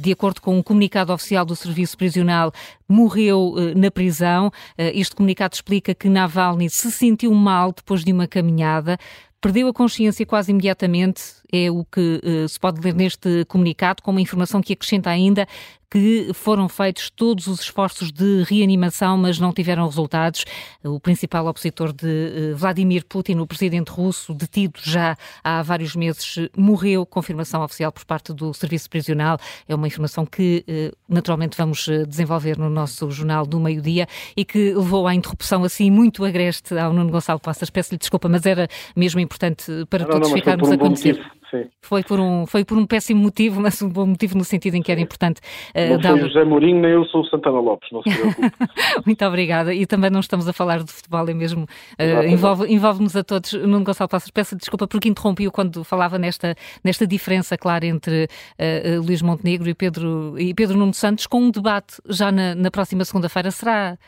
de acordo com um comunicado oficial do Serviço Prisional, morreu na prisão. este comunicado explica explica que Navalny se sentiu mal depois de uma caminhada, perdeu a consciência quase imediatamente, é o que uh, se pode ler neste comunicado, com uma informação que acrescenta ainda que foram feitos todos os esforços de reanimação, mas não tiveram resultados. O principal opositor de eh, Vladimir Putin, o presidente russo, detido já há vários meses, morreu. Confirmação oficial por parte do Serviço Prisional. É uma informação que eh, naturalmente vamos eh, desenvolver no nosso jornal do meio-dia e que levou à interrupção assim muito agreste ao Nuno Gonçalo Passas. Peço-lhe desculpa, mas era mesmo importante para não, todos não, ficarmos um a conhecer. Sim. Foi por, um, foi por um péssimo motivo, mas um bom motivo no sentido em que era importante uh, Não foi José Mourinho, nem eu sou o Santana Lopes, não se preocupe. Muito obrigada. E também não estamos a falar de futebol, é mesmo. Uh, envolve, envolve-nos a todos. Nuno Gonçalo Passos, peço desculpa porque interrompi-o quando falava nesta, nesta diferença clara entre uh, Luís Montenegro e Pedro, e Pedro Nuno Santos, com um debate já na, na próxima segunda-feira. Será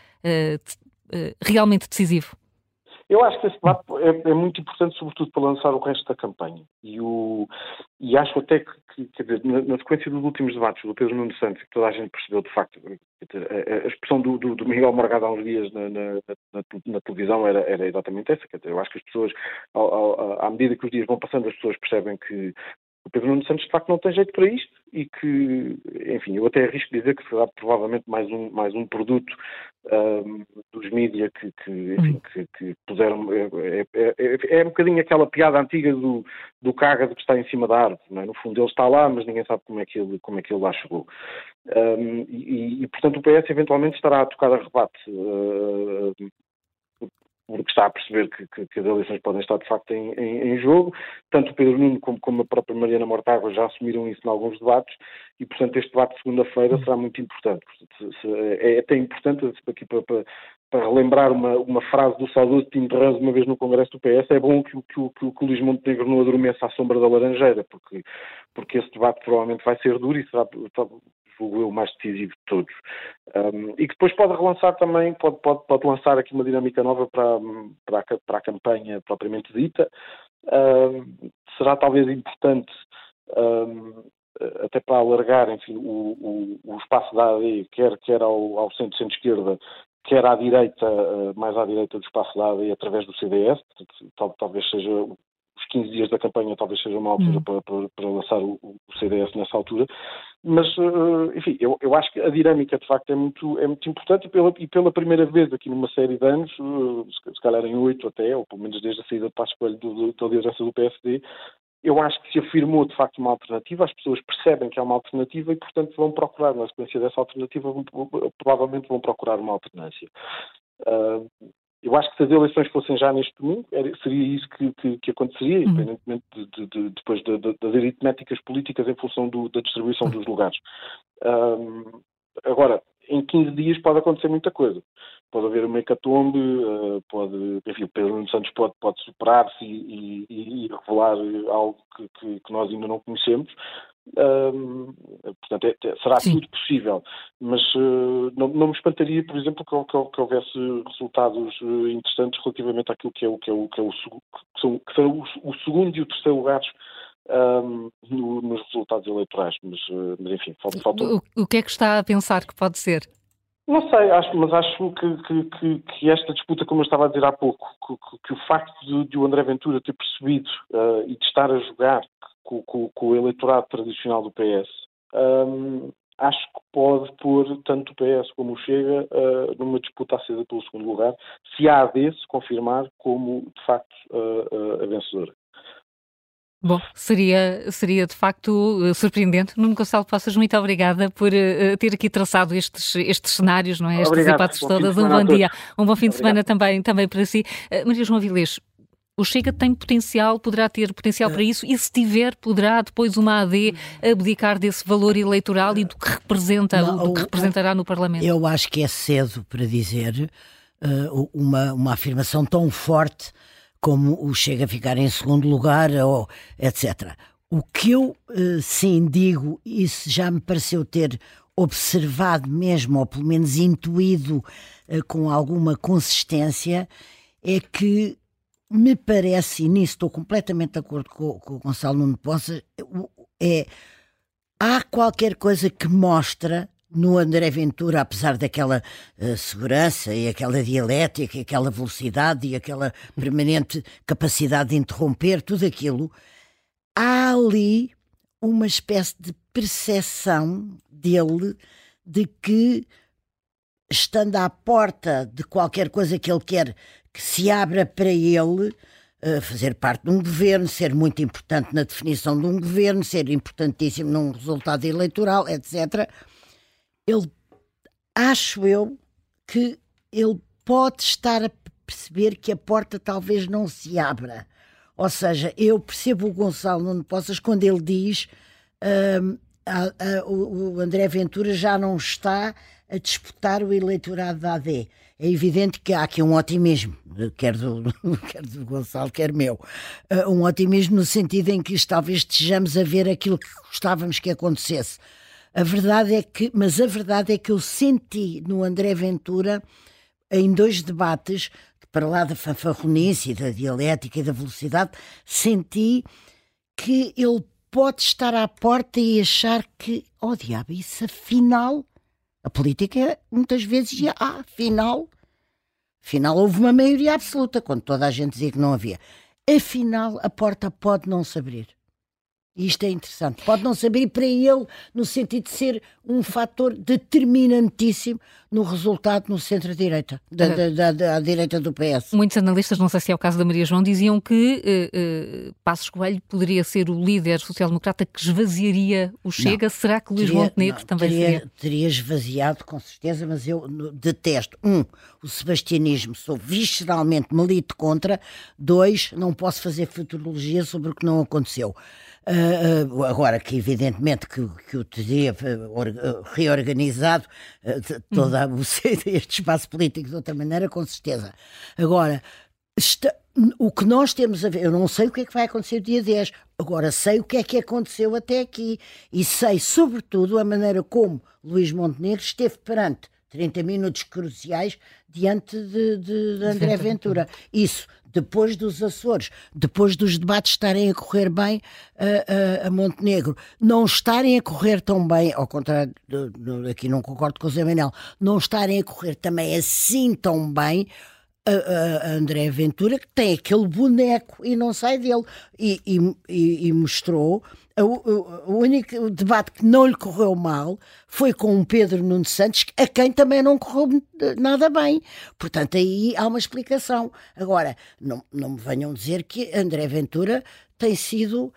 realmente decisivo? Eu acho que esse debate é, é, muito importante, sobretudo para lançar o resto da campanha. E, o, e acho até que, que quer dizer, na, na, sequência dos últimos debates do Pedro Nuno Santos, que toda a gente percebeu de facto, a, a expressão do, do, do, Miguel Morgado há uns dias na, na, na televisão era, era, exatamente essa. Quer dizer, eu acho que as pessoas, ao, ao, à medida que os dias vão passando, as pessoas percebem que o Pedro Nuno Santos de facto não tem jeito para isto e que, enfim, eu até arrisco dizer que será provavelmente mais um, mais um produto um, dos mídias que, que, enfim, que, que puseram. É, é, é, é, um bocadinho aquela piada antiga do, do cágado que está em cima da árvore. É? No fundo, ele está lá, mas ninguém sabe como é que ele, como é que ele lá chegou. Um, e, e, portanto, o PS eventualmente estará a tocar a rebate uh, porque está a perceber que, que, que, as eleições podem estar de facto em, em, em jogo. Tanto o Pedro Nuno como, como, a própria Mariana Mortágua já assumiram isso em alguns debates e, portanto, este debate de segunda-feira será muito importante. Portanto, se, é, é até importante, aqui para, para, para relembrar uma, uma, frase do saudoso Tim Terranz uma vez no Congresso do PS, é bom que, que, que, que o Luís Montenegro não adormeça à sombra da laranjeira, porque, porque esse debate provavelmente vai ser duro e será, julgo eu, mais decisivo de todos. Um, e que depois pode relançar também, pode, pode, pode lançar aqui uma dinâmica nova para, para, a, para a campanha propriamente dita. Um, será talvez importante, um, até para alargar enfim, o, o, o, espaço da AD, quer, quer ao, ao centro-centro-esquerda, quer à direita, mais à direita do espaço da AD, através do CDS, talvez seja os 15 dias da campanha talvez seja uma altura uhum. para, para, para, lançar o, o, CDS nessa altura, mas, uh, enfim, eu, eu acho que a dinâmica de facto é muito, é muito importante e pela, e pela primeira vez aqui numa série de anos, uh, se calhar em oito até, ou pelo menos desde a saída de Passos Coelho da liderança do PSD, eu acho que se afirmou de facto uma alternativa, as pessoas percebem que há uma alternativa e, portanto, vão procurar, na sequência dessa alternativa, provavelmente vão procurar uma alternância. Uh, Eu acho que se as eleições fossem já neste domingo, seria isso que, que, que aconteceria, uhum. independentemente de, de, de, depois de, das aritméticas políticas em função do, da distribuição dos lugares. Um, agora, em 15 dias pode acontecer muita coisa. Pode haver uma hecatombe, uh, pode, enfim, Pedro Nuno Santos pode, pode superar-se e, e, e, revelar algo que, que, nós ainda não conhecemos. Portanto, é, é, será Sim. tudo possível, mas uh, não, não, me espantaria, por exemplo, que, que, que, houvesse resultados uh, interessantes relativamente àquilo que é o que é o que é o que são, que são o, o segundo e o terceiro lugares um, no, nos resultados eleitorais, mas, uh, mas enfim, falta, falta... O, o que é que está a pensar que pode ser? Não sei, acho, mas acho que, que, que, que, esta disputa, como eu estava a dizer há pouco, que, o facto de, de, o André Ventura ter percebido uh, e de estar a jogar com, com, com o eleitorado tradicional do PS, um, acho que pode pôr tanto o PS como o Chega uh, numa disputa acesa pelo segundo lugar, se a AD se confirmar como, de facto, uh, a vencedora. Bom, seria, seria de facto eh, surpreendente. Nuno Gonçalo Poças, muito obrigada por uh, ter aqui traçado estes, estes cenários, não é? Estas Obrigado. hipóteses todas. Um bom dia, um bom fim de semana também, também para si. Uh, Maria João Avilés, o Chega tem potencial, poderá ter potencial para isso, e se tiver, poderá depois uma AD abdicar desse valor eleitoral e do que representa, Não, do que representará no Parlamento? Eu acho que é cedo para dizer uh, uma, uma afirmação tão forte como o Chega a ficar em segundo lugar, ou etc. O que eu uh, sim digo, isso já me pareceu ter observado mesmo, ou pelo menos intuído uh, com alguma consistência, é que me parece, e nisso estou completamente de acordo com, com o Gonçalo Nuno Poça, é, há qualquer coisa que mostra no André Ventura, apesar daquela uh, segurança e aquela dialética, aquela velocidade e aquela permanente capacidade de interromper, tudo aquilo, há ali uma espécie de percepção dele de que, estando à porta de qualquer coisa que ele quer que se abra para ele, uh, fazer parte de um governo, ser muito importante na definição de um governo, ser importantíssimo num resultado eleitoral, etc ele, acho eu, que ele pode estar a perceber que a porta talvez não se abra. Ou seja, eu percebo o Gonçalo Nuno Poças quando ele diz o, o André Ventura já não está a disputar o eleitorado da AD. É evidente que há aqui um otimismo, quer do, quer do Gonçalo, quer meu. Uh, um otimismo no sentido em que talvez estejamos a ver aquilo que gostávamos que acontecesse. A verdade é que, mas a verdade é que eu senti no André Ventura, em dois debates, para lá da fanfarronice e da dialética e da velocidade, senti que ele pode estar à porta e achar que, oh diabo, isso afinal, a política muitas vezes, ah, afinal, afinal houve uma maioria absoluta, quando toda a gente dizia que não havia. Afinal, a porta pode não se abrir. E isto é interessante. Pode não saber, e para ele, no sentido de ser um fator determinantíssimo no resultado no centro-direita, da, da, da, da, direita do PS. Muitos analistas, não sei se é o caso da Maria João, diziam que uh, uh, Passos Coelho poderia ser o líder social-democrata que esvaziaria o Chega. Não, Será que Luís teria, Montenegro não, também teria, seria? Teria esvaziado, com certeza, mas eu detesto. Um, o sebastianismo, sou visceralmente malito contra. Dois, não posso fazer futurologia sobre o que não aconteceu. Uh, uh, agora que evidentemente que, que o teria uh, reorganizado todo hum. este espaço político de outra maneira, com certeza. Agora, está, o que nós temos a ver, eu não sei o que é que vai acontecer dia 10, agora sei o que é que aconteceu até aqui e sei, sobretudo, a maneira como Luís Montenegro esteve perante 30 minutos cruciais diante de, de, de André Ventura. Isso depois dos Açores, depois dos debates estarem a correr bem a, a, a Montenegro, não estarem a correr tão bem, ao contrário, aqui não concordo com o Zé Manel, não estarem a correr também assim tão bem a, a, André Ventura, que tem aquele boneco e não sai dele. E, e, e mostrou. O, o, único debate que não lhe correu mal foi com o Pedro Nuno Santos, a quem também não correu nada bem. Portanto, aí há uma explicação. Agora, não, não me venham dizer que André Ventura tem sido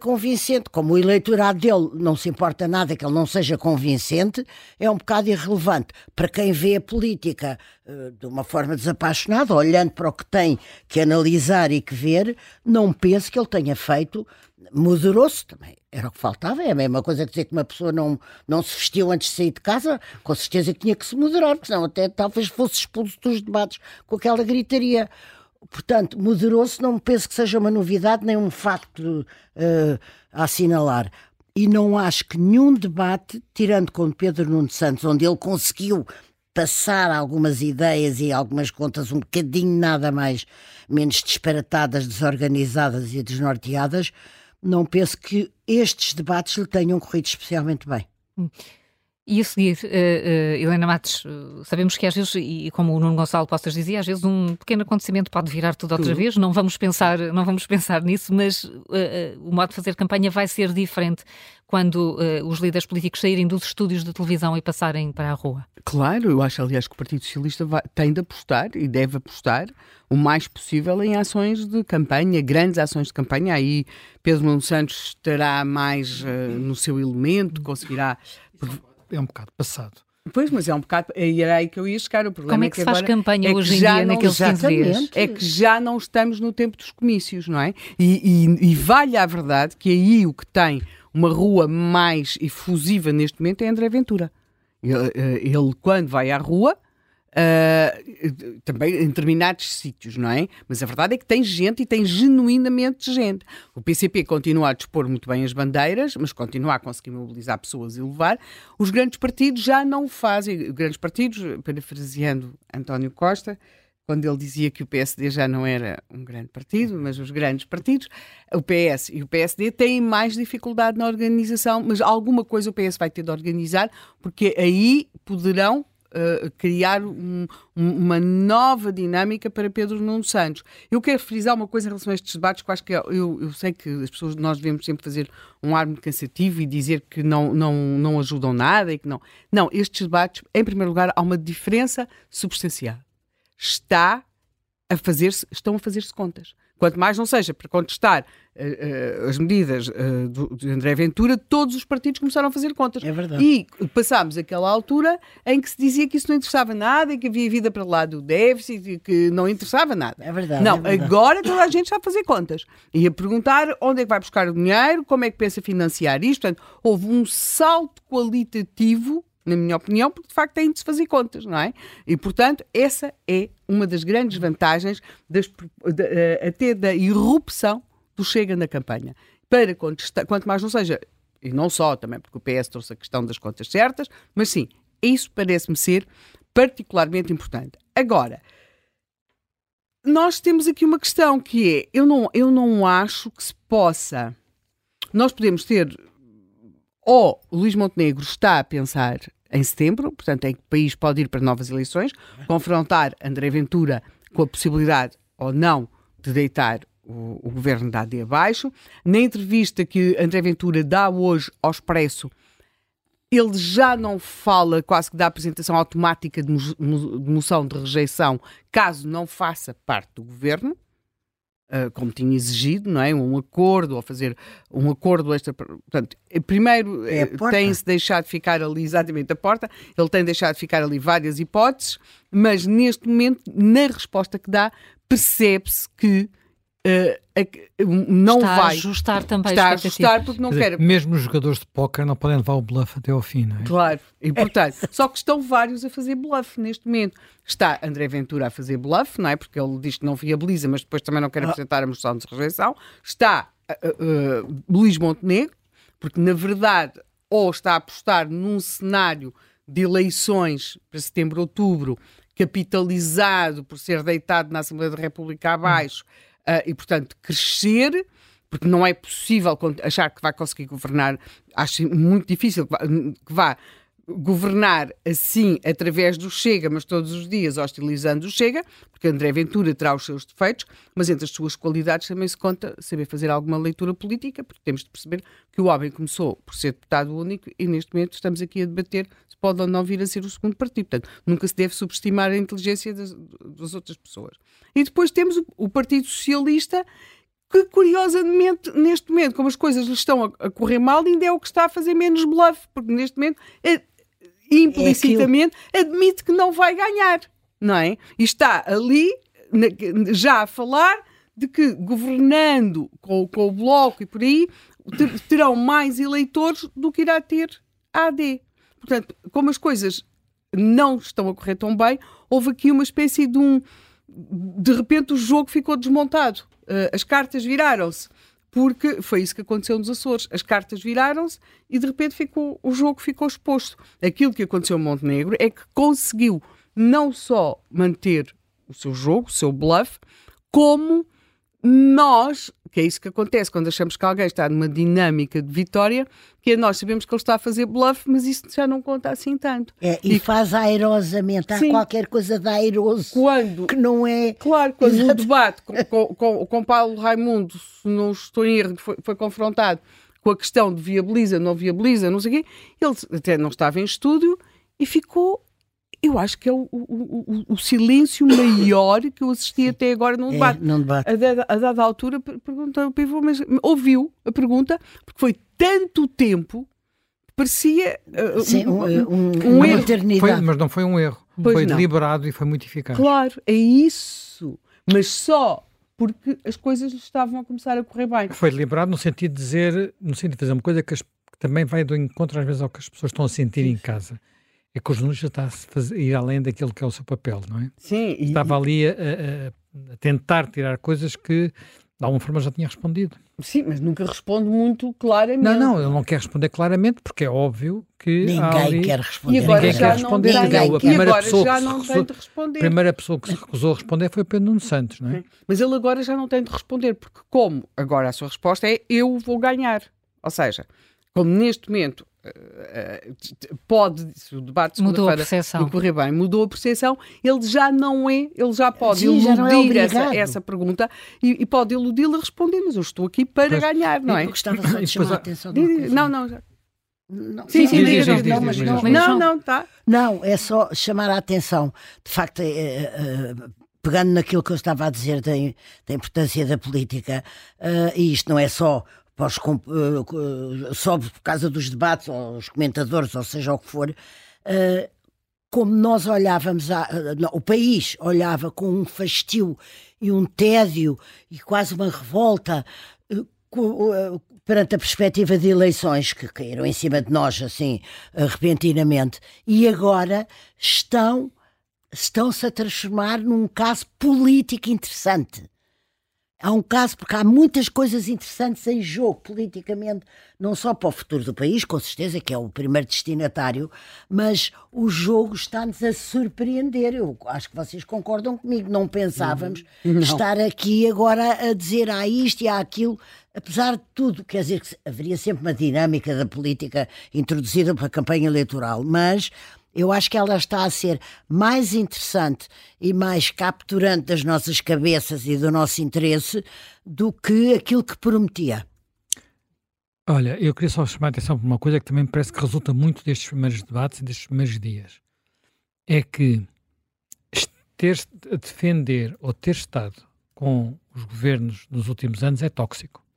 convincente. Como o eleitorado dele não se importa nada que ele não seja convincente, é um bocado irrelevante. Para quem vê a política uh, de uma forma desapaixonada, olhando para o que tem que analisar e que ver, não penso que ele tenha feito moderou-se também. Era o que faltava, é a mesma coisa que dizer que uma pessoa não, não se vestiu antes de sair de casa, com certeza que tinha que se moderar, porque senão até talvez fosse expulso dos debates com aquela gritaria. Portanto, moderou-se, não penso que seja uma novidade nem um facto uh, a assinalar. E não acho que nenhum debate, tirando com Pedro Nuno Santos, onde ele conseguiu passar algumas ideias e algumas contas um bocadinho nada mais menos disparatadas, desorganizadas e desnorteadas, não penso que estes debates lhe tenham corrido especialmente bem. E a seguir, uh, uh, Helena Matos, uh, sabemos que às vezes, e como o Nuno Gonçalo Postas dizia, às vezes um pequeno acontecimento pode virar tudo outra uhum. vez, não vamos pensar, não vamos pensar nisso, mas o modo de fazer campanha vai ser diferente quando os líderes políticos saírem dos estúdios de televisão e passarem para a rua. Claro, eu acho, aliás, que o Partido Socialista vai, tem de apostar e deve apostar o mais possível em ações de campanha, grandes ações de campanha. Aí Pedro Nuno Santos estará mais no seu elemento, conseguirá é um bocado passado. Pois, mas é um bocado. Era aí que eu ia chegar. O problema Como é que, é que se faz campanha é hoje em dia naqueles 15 dias? É que já não estamos no tempo dos comícios, não é? E, e, e vale a verdade que aí o que tem uma rua mais efusiva neste momento é André Ventura. Ele, eh, ele quando vai à rua, Uh, também em determinados sítios, não é? Mas a verdade é que tem gente e tem genuinamente gente. O PCP continua a dispor muito bem as bandeiras, mas continua a conseguir mobilizar pessoas e levar. Os grandes partidos já não o fazem. Grandes partidos, parafraseando António Costa, quando ele dizia que o PSD já não era um grande partido, mas os grandes partidos, o PS e o PSD têm mais dificuldade na organização, mas alguma coisa o PS vai ter de organizar, porque aí poderão Uh, criar um, uma nova dinâmica para Pedro Nuno Santos. Eu quero frisar uma coisa em relação a estes debates, que eu acho que é, eu, eu sei que as pessoas, nós devemos sempre fazer um ar muito cansativo e dizer que não, não, não ajudam nada e que não. Não, estes debates, em primeiro lugar, há uma diferença substancial. Está a fazer estão a fazer-se contas. Quanto mais não seja para contestar uh, uh, as medidas do, de André Ventura, todos os partidos começaram a fazer contas. É verdade. E passámos aquela altura em que se dizia que isso não interessava nada e que havia vida para lá do déficit e que não interessava nada. É verdade. Não, é verdade. agora toda a gente está a fazer contas e a perguntar onde é que vai buscar o dinheiro, como é que pensa financiar isto. Portanto, houve um salto qualitativo na minha opinião, porque de facto têm de se fazer contas, não é? E, portanto, essa é uma das grandes vantagens das, de, eh, até da irrupção do Chega na campanha. Para contestar, quanto mais não seja, e não só também porque o PS trouxe a questão das contas certas, mas sim, isso parece-me ser particularmente importante. Agora, nós temos aqui uma questão que é, eu não, eu não acho que se possa, nós podemos ter, ou Luís Montenegro está a pensar em setembro, portanto, em que o país pode ir para novas eleições, confrontar André Ventura com a possibilidade ou não de deitar o, o governo da AD abaixo. Na entrevista que André Ventura dá hoje ao Expresso, ele já não fala quase que da apresentação automática de moção de rejeição caso não faça parte do governo. Uh, como tinha exigido, não é? Um acordo, ou fazer um acordo extra. Portanto, eh, primeiro é eh, tem-se deixado ficar ali exatamente a porta, ele tem deixado ficar ali várias hipóteses, mas neste momento, na resposta que dá, percebe-se que uh, não está vai a ajustar também está a ajustar porque não quer. Mesmo os jogadores de póquer não podem levar o bluff até ao fim, não é? Claro, e portanto, só que estão vários a fazer bluff neste momento. Está André Ventura a fazer bluff, não é? Porque ele diz que não viabiliza, mas depois também não quer ah. apresentar a moção de rejeição. Está uh, uh, Luís Montenegro, porque na verdade ou está a apostar num cenário de eleições para setembro, outubro, capitalizado por ser deitado na Assembleia da República abaixo, hum uh, e, portanto, crescer, porque não é possível achar que vai conseguir governar, acho muito difícil que vá, que vá governar assim através do Chega, mas todos os dias hostilizando o Chega, porque André Ventura terá os seus defeitos, mas entre as suas qualidades também se conta saber fazer alguma leitura política, porque temos de perceber que o homem começou por ser deputado único e neste momento estamos aqui a debater se pode ou não vir a ser o segundo partido. Portanto, nunca se deve subestimar a inteligência das, das outras pessoas. E depois temos o, o Partido Socialista que curiosamente, neste momento, como as coisas lhe estão a, correr mal, ainda é o que está a fazer menos bluff, porque neste momento, é, implicitamente, é admite que não vai ganhar, não é? E está ali já a falar de que governando com, com o Bloco e por aí, ter, terão mais eleitores do que irá ter a AD. Portanto, como as coisas não estão a correr tão bem, houve aqui uma espécie de um. De repente o jogo ficou desmontado. Uh, as cartas viraram-se. Porque foi isso que aconteceu nos Açores. As cartas viraram-se e de repente ficou, o jogo ficou exposto. Aquilo que aconteceu em Montenegro é que conseguiu não só manter o seu jogo, o seu bluff, como nós, que é isso que acontece quando achamos que alguém está numa dinâmica de vitória, que nós sabemos que ele está a fazer bluff, mas isso já não conta assim tanto. É, e, e, faz airosamente, há sim, qualquer coisa de airoso quando, que não é. Claro, quando Exato. o debate com, com, com, com, Paulo Raimundo, se não estou em erro, foi, foi confrontado com a questão de viabiliza, não viabiliza, não sei o quê, ele até não estava em estúdio e ficou eu acho que é o, o, o, silêncio maior que eu assisti até agora num debate. É, num debate. A, dada, a dada altura perguntou o Pivô, mas ouviu a pergunta, porque foi tanto tempo parecia uh, Sim, um, um, um erro. Foi, mas não foi um erro. Pois foi não. deliberado e foi muito eficaz. Claro, é isso. Mas só porque as coisas estavam a começar a correr bem. Foi deliberado no sentido de dizer, no sentido de fazer uma coisa que, as, que também vai do encontro às vezes ao que as pessoas estão a sentir Sim. em casa é que o jornalista está a ir além daquilo que é o seu papel, não é? Sim. E, Estava ali a, a, a, tentar tirar coisas que de alguma forma já tinha respondido. Sim, mas nunca responde muito claramente. Não, não, ele não quer responder claramente porque é óbvio que ninguém ali... quer responder. E agora ninguém já quer responder. Não ninguém. A primeira pessoa já não recusou, tem de responder. A primeira pessoa que se recusou a responder foi o Pedro Nuno Santos, não é? Mas ele agora já não tem de responder porque como agora a sua resposta é eu vou ganhar. Ou seja, como neste momento pode, se o debate de segunda-feira correr bem, mudou a percepção, ele já não é, ele já pode Sim, iludir já é essa, essa, pergunta e, e pode iludi-la responder, mas eu estou aqui para pois, ganhar, não é? Eu gostava só de chamar a atenção de Não, não, já. Não, sim, sim, diz, diz, não, mas não, não, não, tá. Não, é só chamar a atenção. De facto, é, é, é, pegando naquilo que eu estava a dizer da, da importância da política, uh, e isto não é só os, uh, por causa dos debates, ou os comentadores, ou seja o que for, uh, como nós olhávamos, a, uh, o país olhava com um fastio e um tédio e quase uma revolta perante a perspectiva de eleições que caíram em cima de nós assim repentinamente e agora estão estão-se a transformar num caso político interessante Há um caso, porque há muitas coisas interessantes em jogo politicamente, não só para o futuro do país, com certeza, que é o primeiro destinatário, mas o jogo está-nos a surpreender. Eu acho que vocês concordam comigo. Não pensávamos não. estar aqui agora a dizer há isto e há aquilo, apesar de tudo. Quer dizer que haveria sempre uma dinâmica da política introduzida pela campanha eleitoral, mas eu acho que ela está a ser mais interessante e mais capturante das nossas cabeças e do nosso interesse do que aquilo que prometia. Olha, eu queria só chamar a atenção para uma coisa que também me parece que resulta muito destes primeiros debates e destes primeiros dias. É que ter a defender ou ter estado com os governos nos últimos anos é tóxico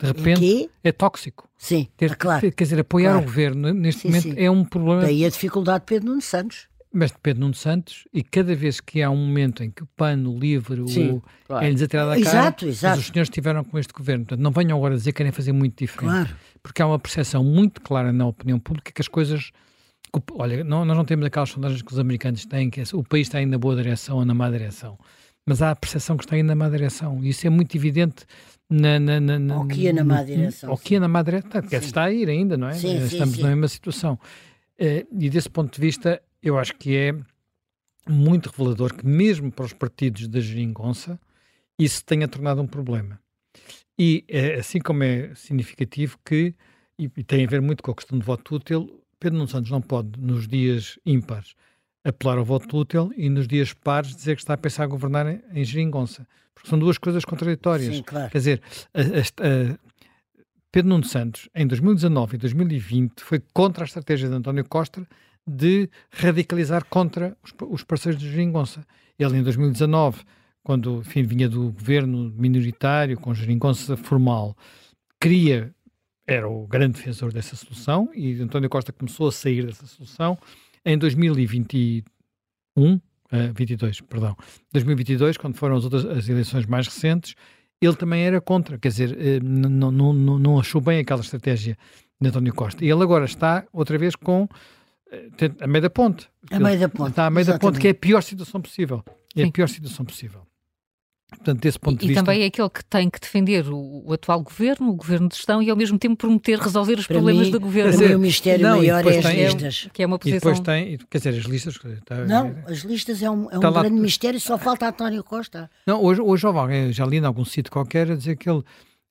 de repente é tóxico. Sim, Ter, é claro. Quer dizer, apoiar claro. o governo neste sim, momento sim. é um problema. Daí a dificuldade de Pedro Nuno Santos. Mas de Pedro Nuno Santos, e cada vez que há um momento em que o pano, o livro, o, claro. é-lhes atirado à cara, exato, exato. os senhores estiveram com este governo. Portanto, não venham agora dizer que querem fazer muito diferente. Claro. Porque há uma percepção muito clara na opinião pública que as coisas. Olha, não, nós não temos aquelas sondagens que os americanos têm, que é, o país está indo na boa direção ou na má direção. Mas há a percepção que está indo na má direção. E isso é muito evidente na, na, na, na, ou que ia na má direção. Ou que ia na má direção, que está a ir ainda, não é? Sim, Estamos sim, na mesma situação. Uh, e desse ponto de vista, eu acho que é muito revelador que, mesmo para os partidos da geringonça, isso tenha tornado um problema. E uh, assim como é significativo que, e, tem a ver muito com a questão do voto útil, Pedro Nuno Santos não pode, nos dias ímpares, apelar ao voto útil e nos dias pares dizer que está a pensar a governar em geringonça. Porque são duas coisas contraditórias. Sim, claro. Quer dizer, a, a, a Pedro Nuno Santos, em 2019 e 2020, foi contra a estratégia de António Costa de radicalizar contra os, os parceiros de geringonça. Ele, em 2019, quando enfim, vinha do governo minoritário, com geringonça formal, queria, era o grande defensor dessa solução, e António Costa começou a sair dessa solução em 2021, uh, 22, perdão, 2022, quando foram as outras as eleições mais recentes, ele também era contra, quer dizer, uh, não, não, não, não achou bem aquela estratégia de António Costa. E ele agora está outra vez com a meio da ponte. A meio da ponte. Está a meio da ponte, que é a pior situação possível. É a pior situação possível. Portanto, desse ponto e, de vista... e também é aquele que tem que defender o, o, atual governo, o governo de gestão, e ao mesmo tempo prometer resolver os para problemas mim, do governo. Para mim, o mistério não, maior é as tem, listas. Que é uma posição... E depois tem, quer dizer, as listas... Está, não, as listas é um, é um lá, grande mistério, só falta António Costa. Não, hoje, hoje alguém, já li em algum sítio qualquer, a dizer que ele,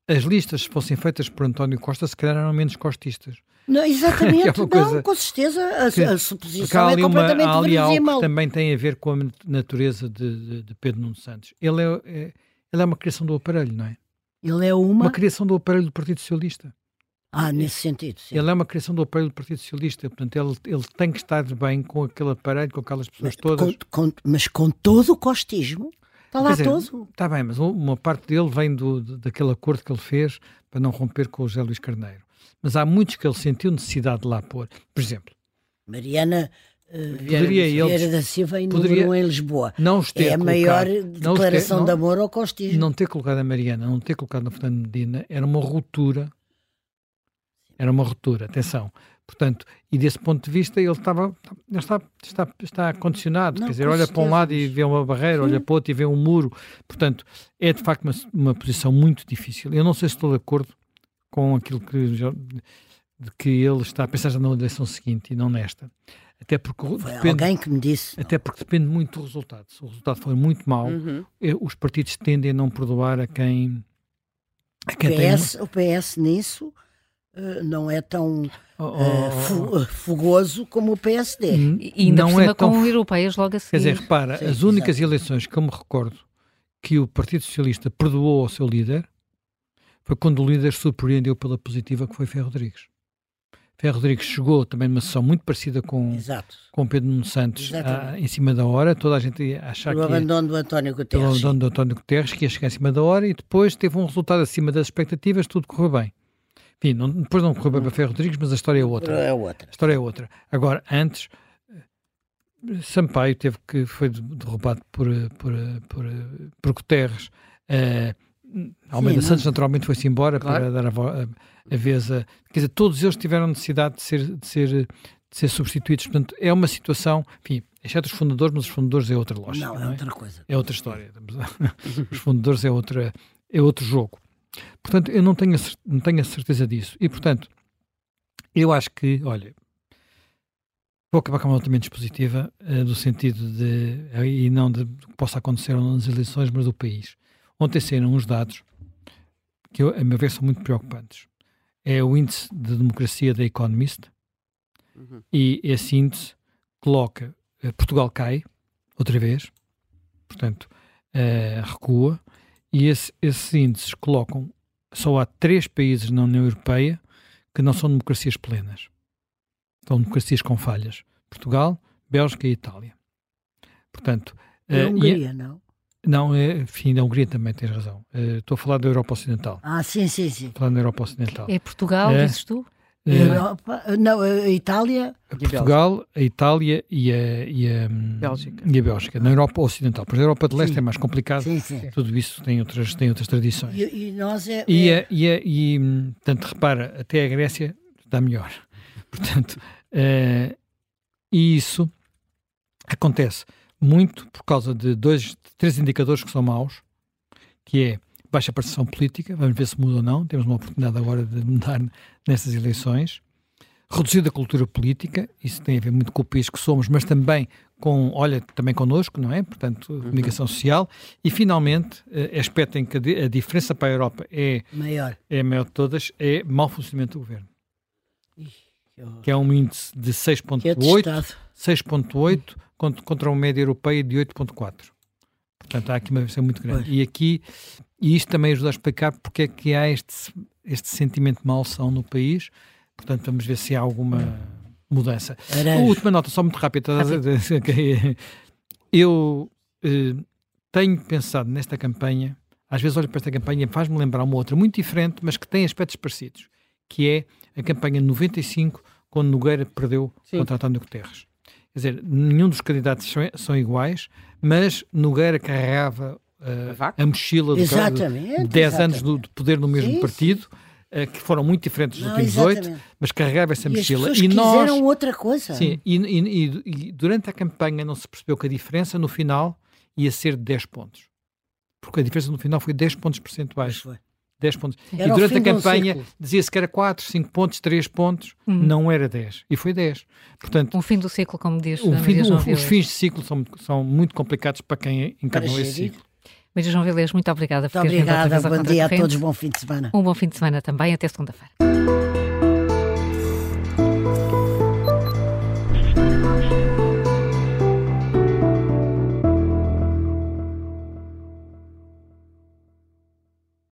as listas, se fossem feitas por António Costa, se calhar eram menos costistas. Não, exatamente, é não, com certeza, a, que, a suposição é completamente uma, há ali algo que também tem a ver com a natureza de, de, de Pedro Nuno Santos. Ele é, é, ele é uma criação do aparelho, não é? Ele é uma... Uma criação do aparelho do Partido Socialista. Ah, nesse sentido, sim. Ele é uma criação do aparelho do Partido Socialista, portanto, ele, ele tem que estar bem com aquele aparelho, com aquelas pessoas mas, todas. Com, com, mas com todo o costismo, está lá dizer, todo. Está bem, mas uma parte dele vem do, daquele acordo que ele fez para não romper com o José Luís Carneiro mas há muitos que ele sentiu necessidade de lá pôr. Por exemplo, Mariana uh, poderia Vieira da Silva inaugurou em Lisboa. Não os ter é a colocado, maior declaração ter, não, de amor ao costismo. Não ter colocado a Mariana, não ter colocado a Fernando Medina, era uma ruptura. Era uma ruptura, atenção. Portanto, e desse ponto de vista ele estava está, está, está condicionado, não, quer dizer, olha para um lado e vê uma barreira, Sim. olha para outro e vê um muro. Portanto, é de facto uma, uma posição muito difícil. Eu não sei se estou de acordo com aquilo que, de que ele está a pensar já na eleição seguinte e não nesta. Até porque Foi depende, alguém que me disse. Até porque depende muito do resultado. Se o resultado for muito mau, Uhum. eh, os partidos tendem a não perdoar a quem. A O quem PS, tem. o PS nisso eh, não é tão Oh, oh, eh, oh, eh, fogoso como o PSD. N- E ainda não por cima é tão com europeias logo a seguir. Quer dizer, repara, Sim, as únicas exato. eleições que eu me recordo que o Partido Socialista perdoou ao seu líder foi quando o líder surpreendeu pela positiva, que foi Ferro Rodrigues. Ferro Rodrigues chegou também numa sessão muito parecida com, Exato. com Pedro Nuno Santos Exatamente. ah, em cima da hora, toda a gente ia achar Pelo que ia, abandono do António pelo Guterres. abandono do António Guterres, que ia chegar em cima da hora e depois teve um resultado acima das expectativas, tudo correu bem. Enfim, não- depois não correu bem para Ferro Rodrigues, mas a história é outra. É outra. A história é outra. Agora, antes, Sampaio teve que foi de- derrubado por, por, por, por Guterres. Eh, Almeida Sim, Santos naturalmente foi-se embora Claro. para dar a, a, a vez a... Quer dizer, todos eles tiveram necessidade de ser, de ser, de ser substituídos. Portanto, é uma situação, enfim, exceto os fundadores, mas os fundadores é outra lógica, Não, não, é é? outra coisa. É outra história. Os fundadores é, outra, é outro jogo. Portanto, eu não tenho, a não tenho a certeza disso. E, portanto, eu acho que, olha, vou acabar com uma nota menos positiva, eh, do sentido de, eh, e não de que possa acontecer nas eleições, mas do país. Ontem saíram uns dados que, eu, a meu ver, são muito preocupantes. É o índice de democracia da Economist, Uhum. e esse índice coloca eh, Portugal cai outra vez, portanto eh, recua, e esse, esses índices colocam só há três países na União Europeia que não são democracias plenas, são democracias com falhas: Portugal, Bélgica e Itália. Portanto, eh, a e- Hungria, não? Não, é, enfim, da Hungria também tens razão. Eh, Estou a falar da Europa Ocidental. Ah, sim, sim, sim. Falando da Europa Ocidental. É Portugal, É. dizes tu? Eh, Europa, não, a Itália, a Portugal, a Itália e a, e a, Bélgica. e a Bélgica, na Europa Ocidental. Pois a Europa de Leste Sim. é mais complicado, sim, sim. tudo isso tem outras, tem outras tradições. E, e nós é, E, é- e, a, e, hum, portanto, repara, até a Grécia está melhor. Portanto, e isso acontece muito por causa de dois, três indicadores que são maus, que é baixa participação política, vamos ver se muda ou não, temos uma oportunidade agora de mudar nestas eleições, reduzida cultura política, isso tem a ver muito com o país que somos, mas também com, olha, também connosco, não é? Portanto, comunicação social, e finalmente, eh, aspecto em que a, di- a diferença para a Europa é maior. é a maior de todas, é mau funcionamento do governo. Que horror. Que é um índice de Que 6.8, atestado. 6.8 contra, uma média europeia de 8.4. Portanto, há aqui uma diferença muito grande. Pois. E aqui, e isto também ajuda a explicar porque é que há este, este sentimento de malsão no país. Portanto, vamos ver se há alguma mudança. Aranjo. Última nota, só muito rápida. Eu, eh, tenho pensado nesta campanha, às vezes olho para esta campanha e faz-me lembrar uma outra muito diferente, mas que tem aspectos parecidos, que é a campanha de 95, quando Nogueira perdeu Sim. contra António Guterres. Quer dizer, nenhum dos candidatos são, são iguais, mas Nogueira carregava uh, a, a mochila de 10 exatamente. anos do, de poder no mesmo sim, partido. Sim uh, que foram muito diferentes dos últimos oito, mas carregava essa e mochila. e nós outra coisa. Sim, e, e, e, durante a campanha não se percebeu que a diferença no final ia ser de 10 pontos. Porque a diferença no final foi 10 pontos percentuais. 10 pontos. e durante a campanha dizia-se que era 4, 5 pontos, 3 pontos, uhum. não era 10. E foi 10. Portanto, o fim do ciclo, como diz o fim do, Os fins de ciclo são, são muito complicados para quem encarnou esse ciclo. Maria João Vilés, muito obrigada por muito obrigada, bom dia a todos, bom fim de semana. Um bom fim de semana também, até segunda-feira.